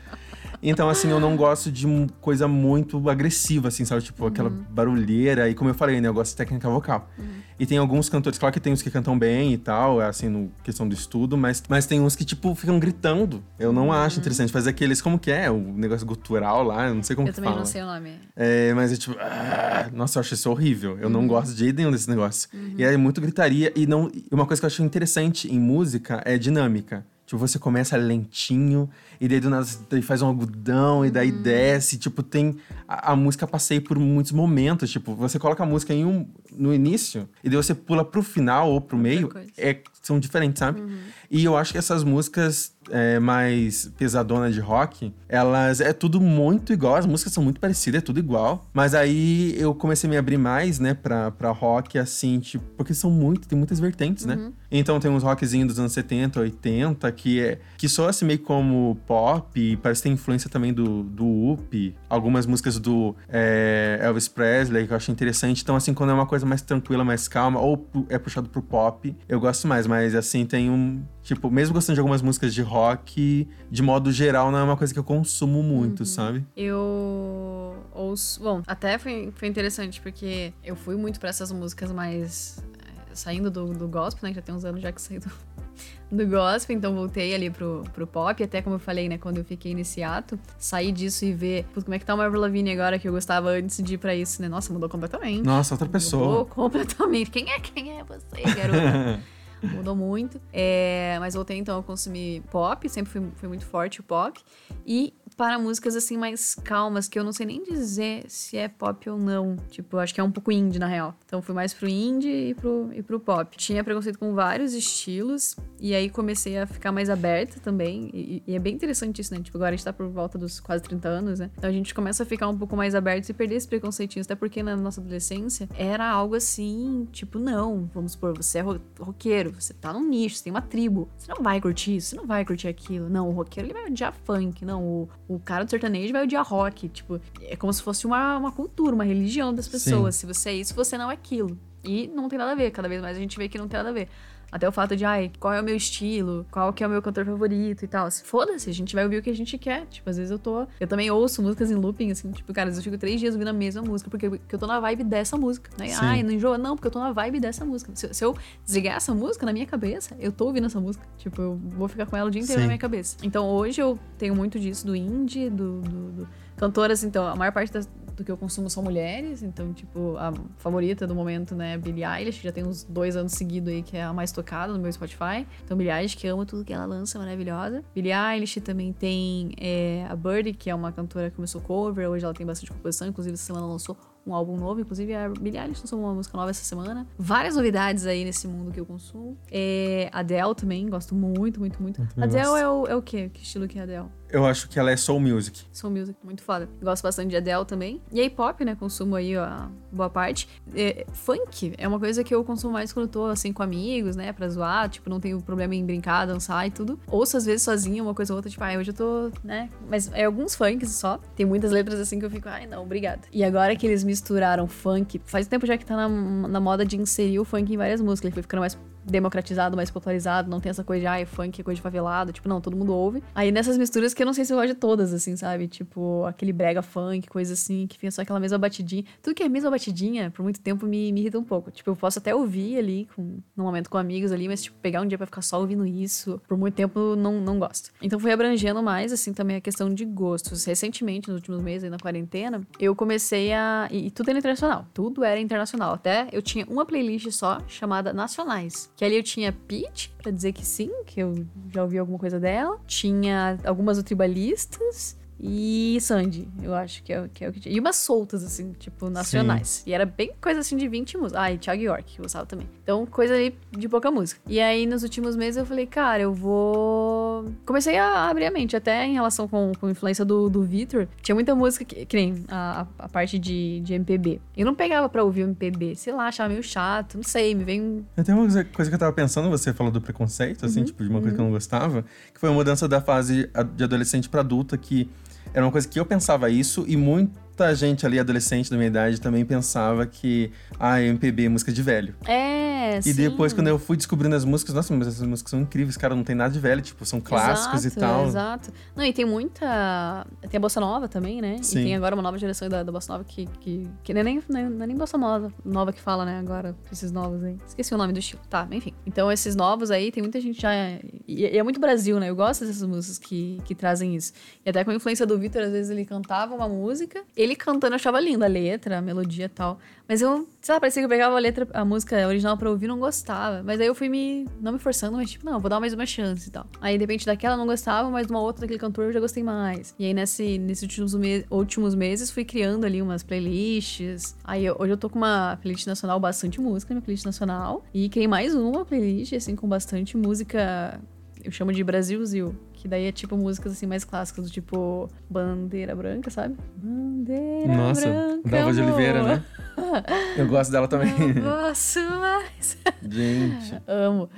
Então, assim, eu não gosto de coisa muito agressiva, assim, sabe? Tipo, uhum. aquela barulheira. E como eu falei, né? Eu gosto de técnica vocal. Uhum. E tem alguns cantores, claro que tem uns que cantam bem e tal, assim, no questão do estudo, mas, mas tem uns que, tipo, ficam gritando. Eu não uhum. acho interessante fazer aqueles, como que é? O negócio gutural lá, eu não sei como eu que fala. Eu também não sei o nome. É, mas é tipo, ah, nossa, eu acho isso horrível. Eu não uhum. gosto de jeito nenhum desse negócio. E é muito gritaria. E não, uma coisa que eu acho interessante em música é dinâmica. Tipo, você começa lentinho, e daí do nada daí faz um algodão, e daí uhum. desce. Tipo, tem. A, a, música passei por muitos momentos. Tipo, você coloca a música em um, no início, e daí você pula pro final ou pro meio. É, são diferentes, sabe? Uhum. E eu acho que essas músicas é, mais pesadona de rock, elas é tudo muito igual, as músicas são muito parecidas, é tudo igual. Mas aí eu comecei a me abrir mais, né, pra, pra rock, assim, tipo, porque são muito, tem muitas vertentes, né? uhum. né? Então tem uns rockzinhos dos anos 70, 80, que é que soa assim meio como pop, parece que tem influência também do, do Up, algumas músicas do é, Elvis Presley, que eu acho interessante. Então, assim, quando é uma coisa mais tranquila, mais calma, ou é puxado pro pop, eu gosto mais, mas assim, tem um. Tipo, mesmo gostando de algumas músicas de rock, de modo geral, não é uma coisa que eu consumo muito, uhum. sabe? Eu ouço. Bom, até foi, foi interessante, porque eu fui muito para essas músicas mais. É, saindo do, do gospel, né? Que já tem uns anos já que saí do, do gospel, então voltei ali pro, pro pop, até como eu falei, né, quando eu fiquei nesse ato, sair disso e ver como é que tá o Avril Lavigne agora, que eu gostava antes de ir pra isso, né, nossa, mudou completamente. Nossa, outra pessoa. Mudou completamente. Quem é, quem é você, garota? mudou muito. É, mas voltei então a consumir pop, sempre fui, fui muito forte o pop. E para músicas assim mais calmas, que eu não sei nem dizer se é pop ou não. Tipo, acho que é um pouco indie, na real. Então fui mais pro indie e pro, e pro pop. Tinha preconceito com vários estilos, e aí comecei a ficar mais aberta também. E, e, é bem interessante isso, né? Tipo, agora a gente tá por volta dos quase 30 anos, né? Então a gente começa a ficar um pouco mais aberto e perder esse preconceitinho. Até porque na nossa adolescência era algo assim, tipo, não, vamos supor, você é roqueiro, você tá num nicho, você tem uma tribo. Você não vai curtir isso, você não vai curtir aquilo. Não, o roqueiro ele vai odiar funk. Não, o, o cara do sertanejo vai odiar rock. Tipo, é como se fosse uma, uma cultura, uma religião das pessoas. Sim. Se você é isso, você não é aquilo. E não tem nada a ver. Cada vez mais a gente vê que não tem nada a ver. Até o fato de, ai, qual é o meu estilo, qual que é o meu cantor favorito e tal. Foda-se, a gente vai ouvir o que a gente quer. Tipo, às vezes eu tô. Eu também ouço músicas em looping, assim, tipo, cara, eu fico três dias ouvindo a mesma música, porque, porque eu tô na vibe dessa música. Né? Ai, não enjoa? Não, porque eu tô na vibe dessa música. Se, se, eu desligar essa música na minha cabeça, eu tô ouvindo essa música. Tipo, eu vou ficar com ela o dia inteiro Sim. na minha cabeça. Então hoje eu tenho muito disso do indie, do, do, do cantoras, então, a maior parte das, do que eu consumo são mulheres, então, tipo, a favorita do momento, né, é Billie Eilish, já tem uns dois anos seguidos aí, que é a mais tocada no meu Spotify. Então, Billie Eilish, que amo tudo que ela lança, maravilhosa. Billie Eilish também tem é, a Birdie, que é uma cantora que começou cover, hoje ela tem bastante composição, inclusive essa semana lançou um álbum novo, inclusive a Billie Eilish lançou uma música nova essa semana. Várias novidades aí nesse mundo que eu consumo. É, Adele também, gosto muito, muito, muito. Adele é o, é o quê? Que estilo que é Adele? Eu acho que ela é soul music. Soul music, muito foda. Gosto bastante de Adele também. E aí pop, né? Consumo aí a boa parte. É, funk é uma coisa que eu consumo mais quando eu tô assim com amigos, né? Pra zoar. Tipo, não tenho problema em brincar, dançar e tudo. Ouço às vezes sozinha uma coisa ou outra, tipo, ai, ah, hoje eu tô, né? Mas é alguns funks só. Tem muitas letras assim que eu fico, ai, não, obrigada. E agora que eles misturaram funk, faz tempo já que tá na, na moda de inserir o funk em várias músicas. Ele foi ficando mais democratizado, mais popularizado, não tem essa coisa de, ai, funk é coisa de favelado, tipo, não, todo mundo ouve. Aí nessas misturas que eu não sei se eu gosto de todas, assim, sabe? Tipo, aquele brega funk, coisa assim, que fica só aquela mesma batidinha. Tudo que é mesma batidinha, por muito tempo, me, me irrita um pouco. Tipo, eu posso até ouvir ali, com, num momento com amigos ali, mas, tipo, pegar um dia pra ficar só ouvindo isso, por muito tempo, não, não gosto. Então fui abrangendo mais, assim, também a questão de gostos. Recentemente, nos últimos meses, aí na quarentena, eu comecei a... E, e tudo era internacional. Tudo era internacional. Até eu tinha uma playlist só, chamada Nacionais que ali eu tinha Peach, para dizer que sim, que eu já ouvi alguma coisa dela. Tinha algumas Tribalistas e Sandy, eu acho que é, que é o que tinha. E umas soltas, assim, tipo, nacionais. Sim. E era bem coisa assim de 20 músicas. Ah, e Thiago York, que eu gostava também. Então, coisa ali de pouca música. E aí, nos últimos meses, eu falei, cara, eu vou. Comecei a abrir a mente, até em relação com, com a influência do, do Victor. Tinha muita música que, que nem a, a parte de, de MPB. Eu não pegava pra ouvir o MPB, sei lá, achava meio chato, não sei, me vem. Tem uma coisa, coisa que eu tava pensando, você falou do preconceito, assim, uhum, tipo, de uma uhum. coisa que eu não uhum. gostava, que foi a mudança da fase de adolescente pra adulta que era uma coisa que eu pensava isso e muita gente ali, adolescente da minha idade, também pensava que ah, MPB é música de velho. É, E sim. depois, quando eu fui descobrindo as músicas, nossa, mas essas músicas são incríveis, cara, não tem nada de velho, tipo, são clássicos exato, e tal. Exato. Não, e tem muita. Tem a Bossa Nova também, né? Sim. E tem agora uma nova geração da, da Bossa Nova que, que, que não, é nem, não é nem Bossa Nova, nova que fala, né? Agora, esses novos aí. Esqueci o nome do estilo. Tá, enfim. Então, esses novos aí, tem muita gente já. E, é muito Brasil, né? Eu gosto dessas músicas que, que trazem isso. E até com a influência do Vitor, às vezes ele cantava uma música, ele cantando eu achava linda a letra, a melodia e tal. Mas eu, sei lá, parecia que eu pegava a letra, a música original pra ouvir não gostava. Mas aí eu fui me, não me forçando, mas tipo, não, vou dar mais uma chance e tal. Aí, de repente, daquela eu não gostava, mas de uma outra daquele cantor eu já gostei mais. E aí, nesse, nesses últimos, me últimos meses, fui criando ali umas playlists. Aí, hoje eu tô com uma playlist nacional, bastante música, minha playlist nacional. E criei mais uma playlist, assim, com bastante música eu chamo de Brasilzil, que daí é tipo músicas assim mais clássicas, do tipo Bandeira Branca, sabe? Bandeira Nossa, Branca. Dalva de Oliveira, né? Eu gosto dela também. Eu gosto mais. Gente. Amo.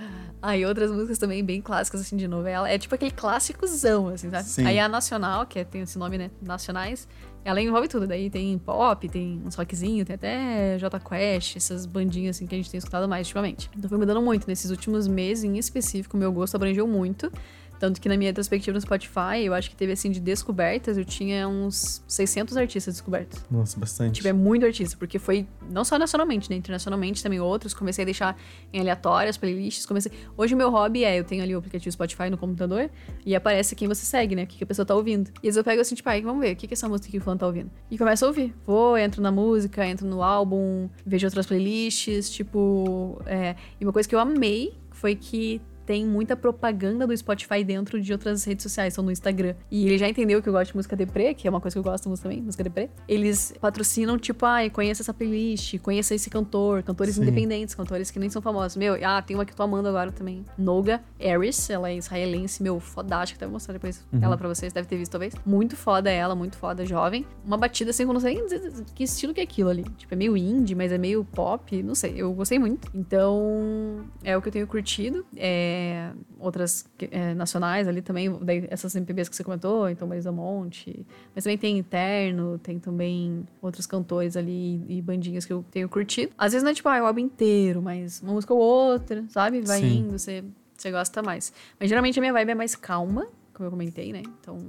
Aí ah, outras músicas também bem clássicas, assim, de novela. É tipo aquele clássicozão, assim, sabe? Sim. Aí a Nacional, que é, tem esse nome, né? Nacionais, ela envolve tudo. Daí tem pop, tem uns rockzinho, tem até J Quest, essas bandinhas, assim, que a gente tem escutado mais ultimamente. Então foi mudando muito. Nesses últimos meses, em específico, meu gosto abrangeu muito. Tanto que na minha retrospectiva no Spotify, eu acho que teve assim de descobertas, eu tinha uns 600 artistas descobertos. Nossa, bastante. Tipo, é muito artista, porque foi não só nacionalmente, né? Internacionalmente também outros. Comecei a deixar em aleatórias, playlists. Comecei. Hoje o meu hobby é, eu tenho ali o aplicativo Spotify no computador e aparece quem você segue, né? O que, a pessoa tá ouvindo. E às vezes eu pego assim, tipo, ai, vamos ver, o que, que essa música que o fã tá ouvindo. E começo a ouvir. Vou, entro na música, entro no álbum, vejo outras playlists, tipo. É... E uma coisa que eu amei foi que tem muita propaganda do Spotify dentro de outras redes sociais, são no Instagram. E ele já entendeu que eu gosto de música deprê, que é uma coisa que eu gosto muito também, música deprê. Eles patrocinam, tipo, ai, conheça essa playlist, conheça esse cantor, cantores Sim. independentes, cantores que nem são famosos. Meu, ah, tem uma que eu tô amando agora também. Noga Aris, ela é israelense, meu, fodástica. Até vou mostrar depois ela pra vocês, deve ter visto talvez. Muito foda ela, muito foda, jovem. Uma batida assim, eu não sei nem dizer que estilo que é aquilo ali. Tipo, é meio indie, mas é meio pop, não sei. Eu gostei muito. Então, é o que eu tenho curtido. É, outras é, nacionais ali também, daí, essas MPBs que você comentou, então Marisa Monte. Mas também tem Interno, tem também outros cantores ali e bandinhas que eu tenho curtido. Às vezes não é tipo, ah, o álbum inteiro, mas uma música ou outra, sabe? Vai Sim. indo, você, você gosta mais. Mas geralmente a minha vibe é mais calma, como eu comentei, né? Então,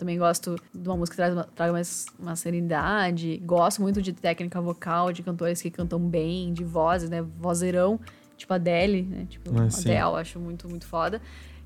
também gosto de uma música que traz uma, traga mais uma serenidade. Gosto muito de técnica vocal, de cantores que cantam bem, de vozes, né? Vozeirão, tipo Adele, né? Tipo Ah. Adele, acho muito, muito foda.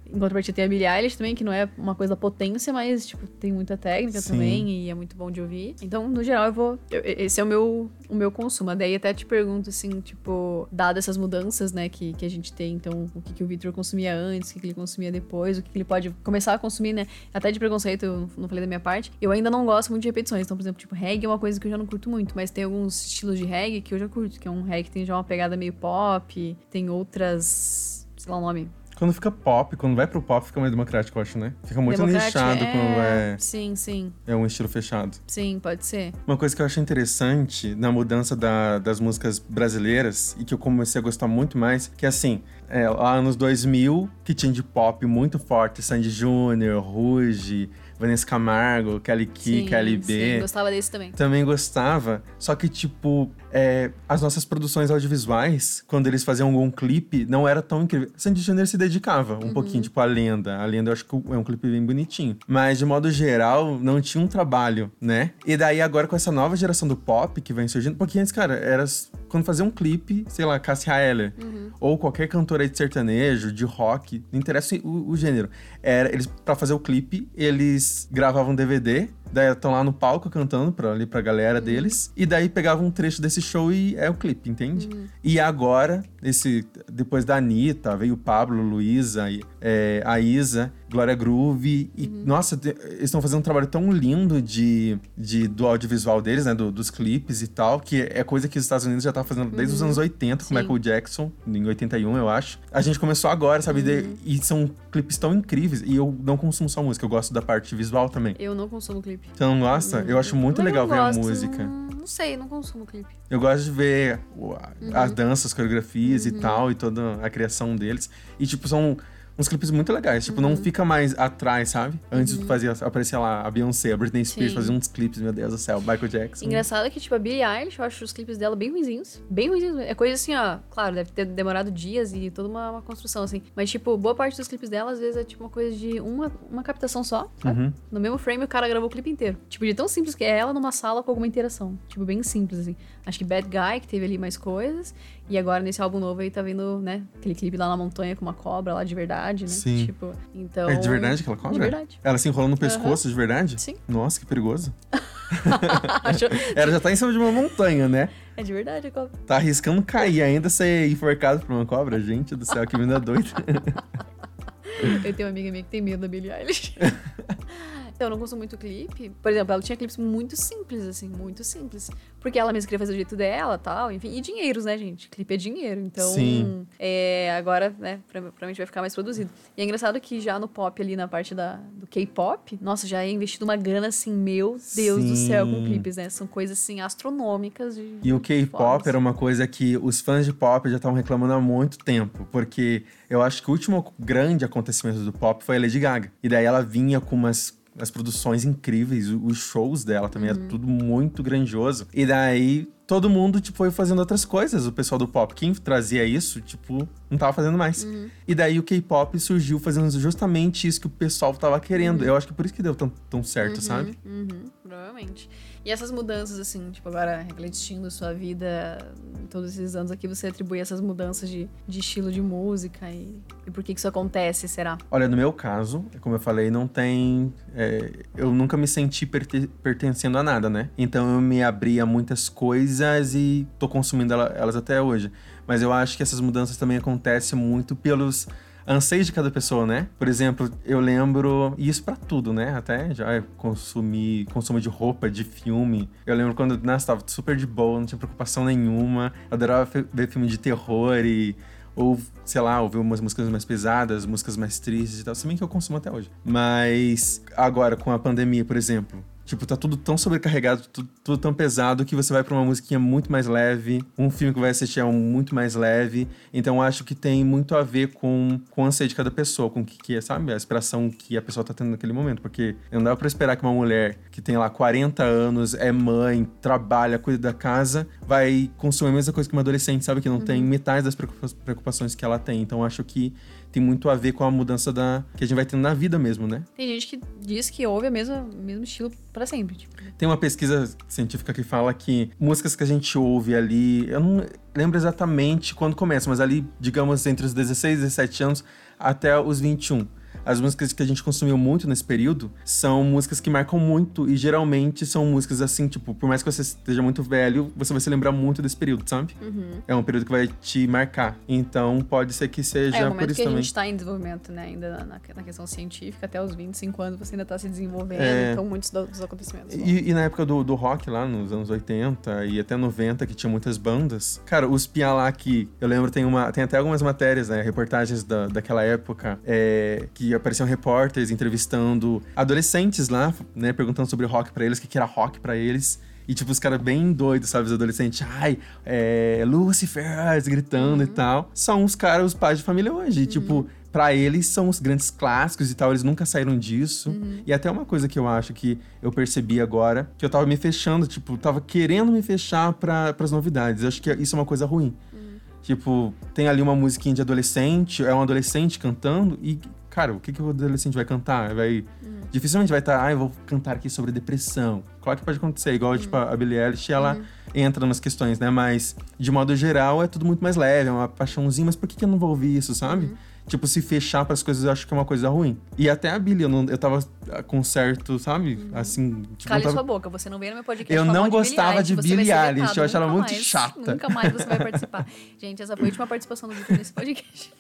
Em contrapartida tem a Billie Eilish também, que não é uma coisa potência, mas, tipo, tem muita técnica Sim. também e é muito bom de ouvir. Então, no geral, eu vou... eu- esse é o meu, o meu consumo. Daí até te pergunto, assim, tipo, dado essas mudanças, né, que, que a gente tem, então, o que, que o Victor consumia antes, o que, que ele consumia depois, o que, que ele pode começar a consumir, né? Até de preconceito, eu não falei da minha parte. Eu ainda não gosto muito de repetições. Então, por exemplo, tipo, reggae é uma coisa que eu já não curto muito, mas tem alguns estilos de reggae que eu já curto, que é um reggae que tem já uma pegada meio pop, tem outras... sei lá o nome. Quando fica pop, quando vai pro pop, fica mais democrático, eu acho, né? Fica muito nichado quando é, Sim, sim. é um estilo fechado. Sim, pode ser. Uma coisa que eu achei interessante na mudança da- das músicas brasileiras e que eu comecei a gostar muito mais, que assim, é, lá nos 2000, que tinha de pop muito forte, Sandy Júnior, Ruge, Vanessa Camargo, Kelly sim, Kelly sim, B. gostava desse também. Também gostava, só que, tipo, é, as nossas produções audiovisuais, quando eles faziam algum clipe, não era tão incrível. Sandy Júnior se dedicava um pouquinho, tipo, a lenda. A lenda eu acho que é um clipe bem bonitinho. Mas, de modo geral, não tinha um trabalho, né? E daí, agora, com essa nova geração do pop que vem surgindo, porque antes, cara, era quando fazia um clipe, sei lá, Cassia Eller, ou qualquer cantora de sertanejo, de rock, não interessa o, o gênero. Era, eles, pra fazer o clipe, eles gravavam DVD, daí estão lá no palco cantando pra, ali pra galera deles, e daí pegavam um trecho desse show e é o clipe, entende? E agora, esse, depois da Anitta, veio o Pablo, Luísa, é, a Isa, Glória Groove, e nossa, te- eles estão fazendo um trabalho tão lindo de, de, do audiovisual deles, né, do- dos clipes e tal, que é coisa que os Estados Unidos já tá fazendo desde os anos 80, com Sim. Michael Jackson, em 81, eu acho. A gente começou agora, sabe? De- e são clipes tão incríveis. E eu não consumo só música, eu gosto da parte visual também. Eu não consumo clipe. Você não gosta? Eu acho muito que legal eu ver a gosto, música. Não, não sei, não consumo clipe. Eu gosto de ver a- as danças, coreografias e tal, e toda a criação deles. E, tipo, são uns clipes muito legais. Tipo, não fica mais atrás, sabe? Antes fazia, aparecia lá a Beyoncé, a Britney Spears, Sim. fazia uns clipes, meu Deus do céu, Michael Jackson. Engraçado que, tipo, a Billie Eilish, eu acho os clipes dela bem ruizinhos. Bem ruizinhos. É coisa assim, ó. Claro, deve ter demorado dias e toda uma, uma construção, assim. Mas, tipo, boa parte dos clipes dela, às vezes, é tipo uma coisa de uma, uma captação só, sabe? Uhum. No mesmo frame, o cara gravou o clipe inteiro. Tipo, de tão simples que é ela numa sala com alguma interação. Tipo, bem simples, assim. Acho que Bad Guy, que teve ali mais coisas. E agora, nesse álbum novo aí, tá vendo, né? Aquele clipe lá na montanha com uma cobra lá de verdade, né? Sim. Tipo, então... É de verdade aquela cobra? De verdade. Ela se enrolou no pescoço, de verdade? Sim. Nossa, que perigoso. Ela já tá em cima de uma montanha, né? é de verdade a cobra. Tá arriscando cair, ainda ser enforcado por uma cobra. Gente do céu, que menina doida. Eu tenho uma amiga minha que tem medo da Billie Eilish. Eu não consumo muito clipe. Por exemplo, ela tinha clipes muito simples, assim, muito simples. Porque ela mesma queria fazer do jeito dela tal, enfim. E dinheiros, né, gente? Clipe é dinheiro. Então, Sim. é, agora, né, provavelmente vai ficar mais produzido. E é engraçado que já no pop ali, na parte da, do K-pop, nossa, já é investido uma grana, assim, meu Deus do céu, com Sim. clipes, né? São coisas, assim, astronômicas. De, E o K-pop era uma coisa que os fãs de pop já estavam reclamando há muito tempo, porque eu acho que o último grande acontecimento do pop foi a Lady Gaga. E daí ela vinha com umas as produções incríveis, os shows dela também Uhum. era tudo muito grandioso. E daí todo mundo tipo foi fazendo outras coisas, o pessoal do pop, quem trazia isso, tipo, não tava fazendo mais. Uhum. E daí o K-pop surgiu fazendo justamente isso que o pessoal tava querendo. Uhum. Eu acho que por isso que deu tão, tão certo, sabe? Uhum, provavelmente. E essas mudanças, assim, tipo, agora refletindo sua vida todos esses anos aqui, você atribui essas mudanças de, de estilo de música e, e por que que isso acontece, será? Olha, no meu caso, como eu falei, não tem. é, eu nunca me senti perte- pertencendo a nada, né? Então eu me abri a muitas coisas e tô consumindo ela- elas até hoje. Mas eu acho que essas mudanças também acontecem muito pelos anseios de cada pessoa, né? Por exemplo, eu lembro, e isso para tudo, né? Até já consumir consumo de roupa, de filme. Eu lembro quando né, estava super de boa, não tinha preocupação nenhuma. Eu adorava ver filme de terror e ou, sei lá, ouvir umas músicas mais pesadas, músicas mais tristes e tal, se bem que eu consumo até hoje. Mas agora, com a pandemia, por exemplo, Tipo, tá tudo tão sobrecarregado, tudo, tudo tão pesado que você vai para uma musiquinha muito mais leve. Um filme que vai assistir é um muito mais leve. Então acho que tem muito a ver com, com o anseio de cada pessoa, com o que, que é, sabe? A inspiração que a pessoa tá tendo naquele momento. Porque não dá pra esperar que uma mulher que tem lá 40 anos, é mãe, trabalha, cuida da casa, vai consumir a mesma coisa que uma adolescente, sabe? Que não uhum. tem metade das preocupações que ela tem. Então acho que tem muito a ver com a mudança da que a gente vai tendo na vida mesmo, né? Tem gente que diz que ouve o mesmo estilo para sempre. Tipo. Tem uma pesquisa científica que fala que músicas que a gente ouve ali, eu não lembro exatamente quando começa, mas ali, digamos, entre os 16 e 17 anos até os 21 as músicas que a gente consumiu muito nesse período são músicas que marcam muito e geralmente são músicas assim, tipo, por mais que você esteja muito velho, você vai se lembrar muito desse período, sabe? Uhum. É um período que vai te marcar. Então pode ser que seja é, por isso que também. a gente tá em desenvolvimento, né? Ainda na, na, questão científica, até os 25 anos você ainda tá se desenvolvendo, é... então muitos dos acontecimentos. E, e, na época do, do rock lá, nos anos 80 e até 90, que tinha muitas bandas, cara, os pia lá que eu lembro tem uma tem até algumas matérias, né, reportagens da, daquela época é, que apareciam repórteres entrevistando adolescentes lá, né, perguntando sobre rock para eles, o que, que era rock para eles. E, tipo, os caras bem doidos, sabe? Os adolescentes, ai, é, Lucifer, gritando uhum. e tal. São os caras, os pais de família hoje. Uhum. Tipo, para eles são os grandes clássicos e tal, eles nunca saíram disso. Uhum. E até uma coisa que eu acho que eu percebi agora, que eu tava me fechando, tipo, tava querendo me fechar para as novidades. Eu acho que isso é uma coisa ruim. Uhum. Tipo, tem ali uma musiquinha de adolescente, é um adolescente cantando e cara, o que, que o adolescente vai cantar? Vai. Uhum. Dificilmente vai estar, tá, ah, eu vou cantar aqui sobre depressão. Claro que pode acontecer, igual, uhum. tipo, a Billie Eilish, ela uhum. entra nas questões, né? Mas, de modo geral, é tudo muito mais leve, é uma paixãozinha, mas por que, que eu não vou ouvir isso, sabe? Tipo, se fechar para as coisas, eu acho que é uma coisa ruim. E até a Billy, eu, não, eu tava ah, com certo, sabe? Uhum. Assim. Tipo, Cale tava... sua boca, você não veio no meu podcast. Eu não gostava de Billie Eilish, eu achava ela muito mais, chata. Nunca mais você vai participar. Gente, essa foi a última participação do Vitor nesse podcast.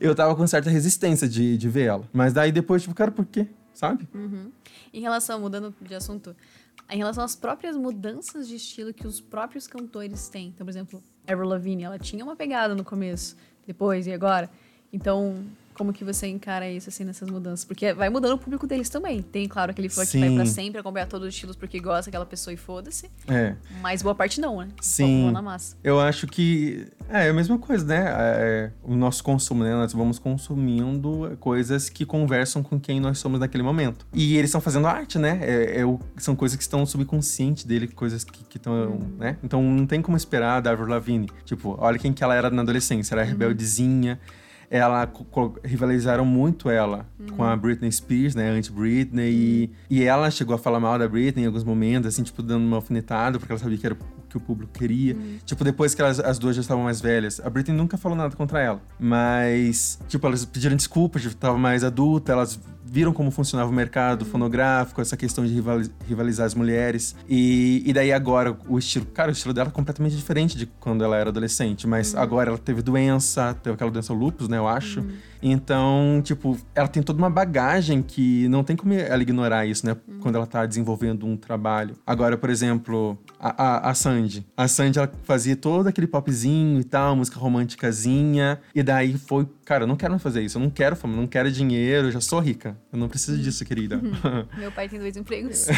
eu tava com certa resistência de, de ver ela. Mas daí depois, tipo, cara, por quê? Sabe? Uhum. Em relação, mudando de assunto, em relação às próprias mudanças de estilo que os próprios cantores têm. Então, por exemplo, Avril Lavigne, ela tinha uma pegada no começo, depois e agora. Então, como que você encara isso, assim, nessas mudanças? Porque vai mudando o público deles também. Tem, claro, aquele fã que vai pra sempre acompanhar todos os estilos porque gosta daquela pessoa e foda-se. É. Mas boa parte não, né? Sim. na massa. Eu acho que é, é a mesma coisa, né? É, o nosso consumo, né? Nós vamos consumindo coisas que conversam com quem nós somos naquele momento. E eles estão fazendo arte, né? É, é, são coisas que estão no subconsciente dele, coisas que estão, hum. né? Então não tem como esperar da Avril Lavigne. Tipo, olha quem que ela era na adolescência. Era uhum. rebeldezinha ela rivalizaram muito ela uhum. com a Britney Spears, né, anti-Britney, e, e ela chegou a falar mal da Britney em alguns momentos, assim, tipo, dando uma alfinetada, porque ela sabia que era o que o público queria. Uhum. Tipo, depois que elas, as duas já estavam mais velhas, a Britney nunca falou nada contra ela, mas, tipo, elas pediram desculpas, tipo, tava mais adulta, elas viram como funcionava o mercado fonográfico, essa questão de rivalizar as mulheres. E, e daí agora o estilo, cara, o estilo dela é completamente diferente de quando ela era adolescente, mas uhum. agora ela teve doença, teve aquela doença lupus, né, eu acho. Uhum. Então, tipo, ela tem toda uma bagagem que não tem como ela ignorar isso, né? Uhum. Quando ela tá desenvolvendo um trabalho. Agora, por exemplo, a, a, a Sandy. A Sandy, ela fazia todo aquele popzinho e tal, música românticazinha. E daí foi, cara, eu não quero mais fazer isso. Eu não quero fama, não quero dinheiro, eu já sou rica. Eu não preciso disso, querida. Uhum. Meu pai tem dois empregos.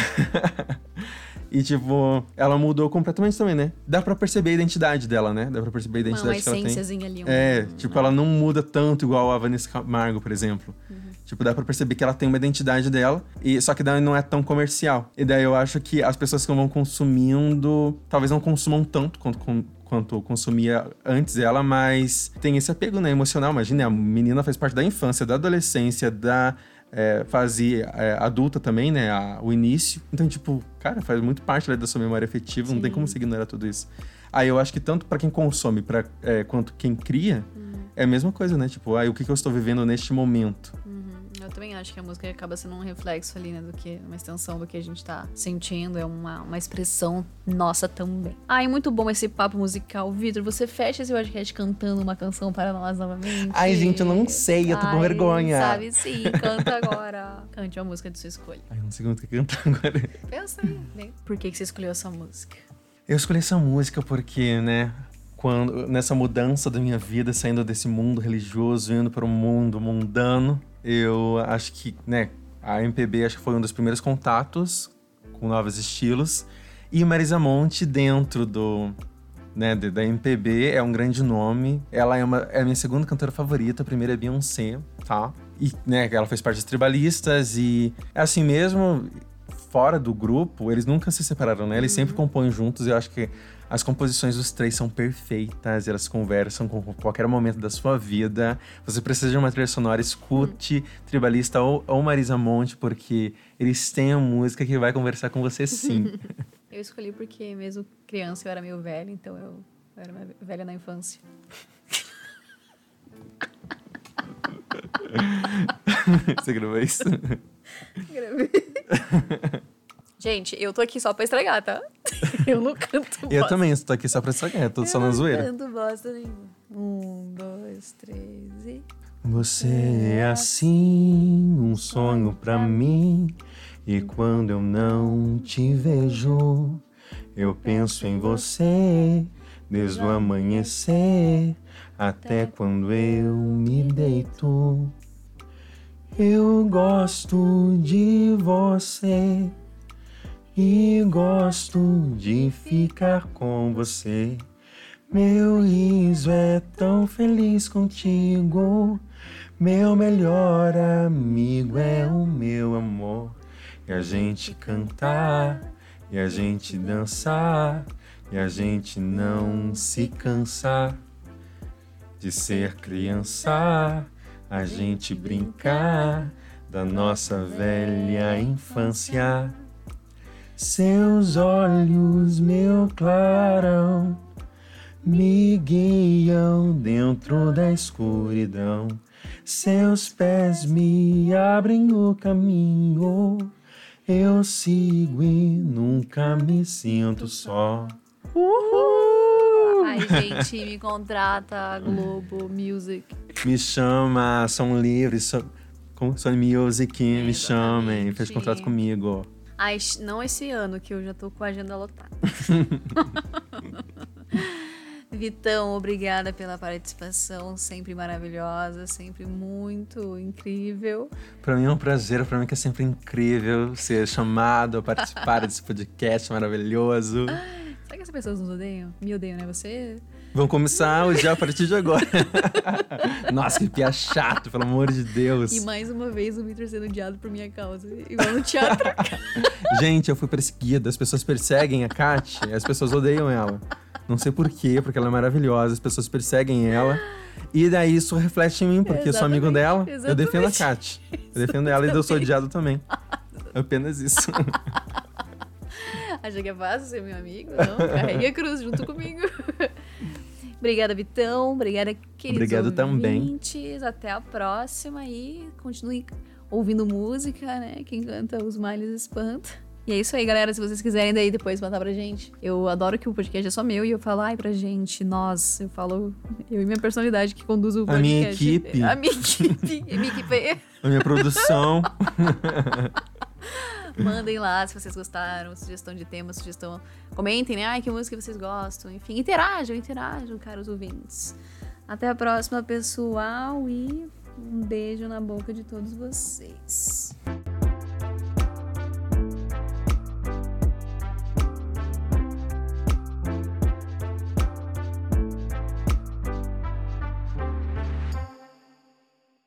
E, tipo, ela mudou completamente também, né? Dá pra perceber a identidade dela, né? Dá pra perceber a identidade que ela tem. Ali, um... É, tipo, ela não muda tanto igual a Vanessa Camargo, por exemplo. Uhum. Tipo, dá pra perceber que ela tem uma identidade dela, e só que daí não é tão comercial. E daí eu acho que as pessoas que vão consumindo, talvez não consumam tanto quanto, quanto consumia antes ela, mas tem esse apego né, emocional. Imagina, a menina faz parte da infância, da adolescência, da é, fase é, adulta também, né? A, o início. Então, tipo, cara, faz muito parte da sua memória afetiva, Sim. não tem como se ignorar tudo isso. Aí eu acho que tanto para quem consome pra, é, quanto quem cria, uhum. é a mesma coisa, né? Tipo, aí o que, que eu estou vivendo neste momento? Uhum. Eu também acho que a música acaba sendo um reflexo ali, né? Do que uma extensão do que a gente tá sentindo. É uma, uma expressão nossa também. Ai, muito bom esse papo musical. Vitor, você fecha esse podcast cantando uma canção para nós novamente. Ai, gente, eu não sei, eu tô Ai, com vergonha. Sabe sim, canta agora. Cante uma música de sua escolha. Ai, eu não sei como que cantar agora. Pensa aí, né? Por que, que você escolheu essa música? Eu escolhi essa música porque, né, quando nessa mudança da minha vida, saindo desse mundo religioso, indo para um mundo mundano, eu acho que, né, a MPB acho que foi um dos primeiros contatos com novos estilos. E Marisa Monte dentro do né, da MPB é um grande nome. Ela é, uma, é a minha segunda cantora favorita, a primeira é Beyoncé, tá? E, né, ela fez parte dos tribalistas e assim mesmo fora do grupo, eles nunca se separaram, né? Eles sempre compõem juntos e eu acho que as composições dos três são perfeitas, elas conversam com qualquer momento da sua vida. Você precisa de uma trilha sonora, escute Tribalista ou, ou Marisa Monte, porque eles têm a música que vai conversar com você sim. Eu escolhi porque, mesmo criança, eu era meio velha, então eu, eu era uma velha na infância. você gravou isso? Gravei. Gente, eu tô aqui só pra estragar, tá? Eu não canto Eu bosta. também, estou aqui só pra estragar, eu tô só na Eu zoeira. não canto bosta nenhuma. Um, dois, três e... Você é assim, um sonho pra mim. E quando eu não te vejo, eu penso em você desde o amanhecer até quando eu me deito. Eu gosto de você e gosto de ficar com você. Meu riso é tão feliz contigo. Meu melhor amigo é o meu amor. E a gente cantar, e a gente dançar, e a gente não se cansar de ser criança. A gente brincar da nossa velha infância. Seus olhos, meu clarão, me guiam dentro da escuridão. Seus pés me abrem o caminho. Eu sigo e nunca me sinto só. Uhul! Ai, gente, me contrata, Globo Music. Me chama, são livres, são, são music, me chamem, fez contrato comigo. Ai, não esse ano, que eu já tô com a agenda lotada. Vitão, obrigada pela participação, sempre maravilhosa, sempre muito incrível. Pra mim é um prazer, pra mim que é sempre incrível ser chamado a participar desse podcast maravilhoso. Será que as pessoas nos odeiam? Me odeiam, né? Você. Vamos começar já a partir de agora. Nossa, que pia chato, pelo amor de Deus. E mais uma vez o Victor sendo odiado por minha causa. Igual no teatro. Gente, eu fui perseguida. As pessoas perseguem a Kat, as pessoas odeiam ela. Não sei por quê, porque ela é maravilhosa, as pessoas perseguem ela. E daí isso reflete em mim, porque eu sou amigo dela, Exatamente, eu defendo a. Kat. Eu defendo ela e eu sou odiado também. Apenas isso. Acha que é fácil ser meu amigo? Não, carregue a cruz junto comigo. Obrigada, Vitão. Obrigada, queridos Obrigado também. ouvintes. Até a próxima e continue ouvindo música, né? Quem canta os males espanta. E é isso aí, galera. Se vocês quiserem daí depois mandar pra gente. Eu adoro que o podcast é só meu e eu falo, ai, pra gente, nós. Eu falo, eu e minha personalidade que conduz o A podcast. minha equipe. A minha equipe. A minha equipe. A minha produção. Mandem lá se vocês gostaram, sugestão de tema, sugestão. Comentem, né? Ai, que música vocês gostam. Enfim, interajam, interajam, caros ouvintes. Até a próxima, pessoal, e um beijo na boca de todos vocês.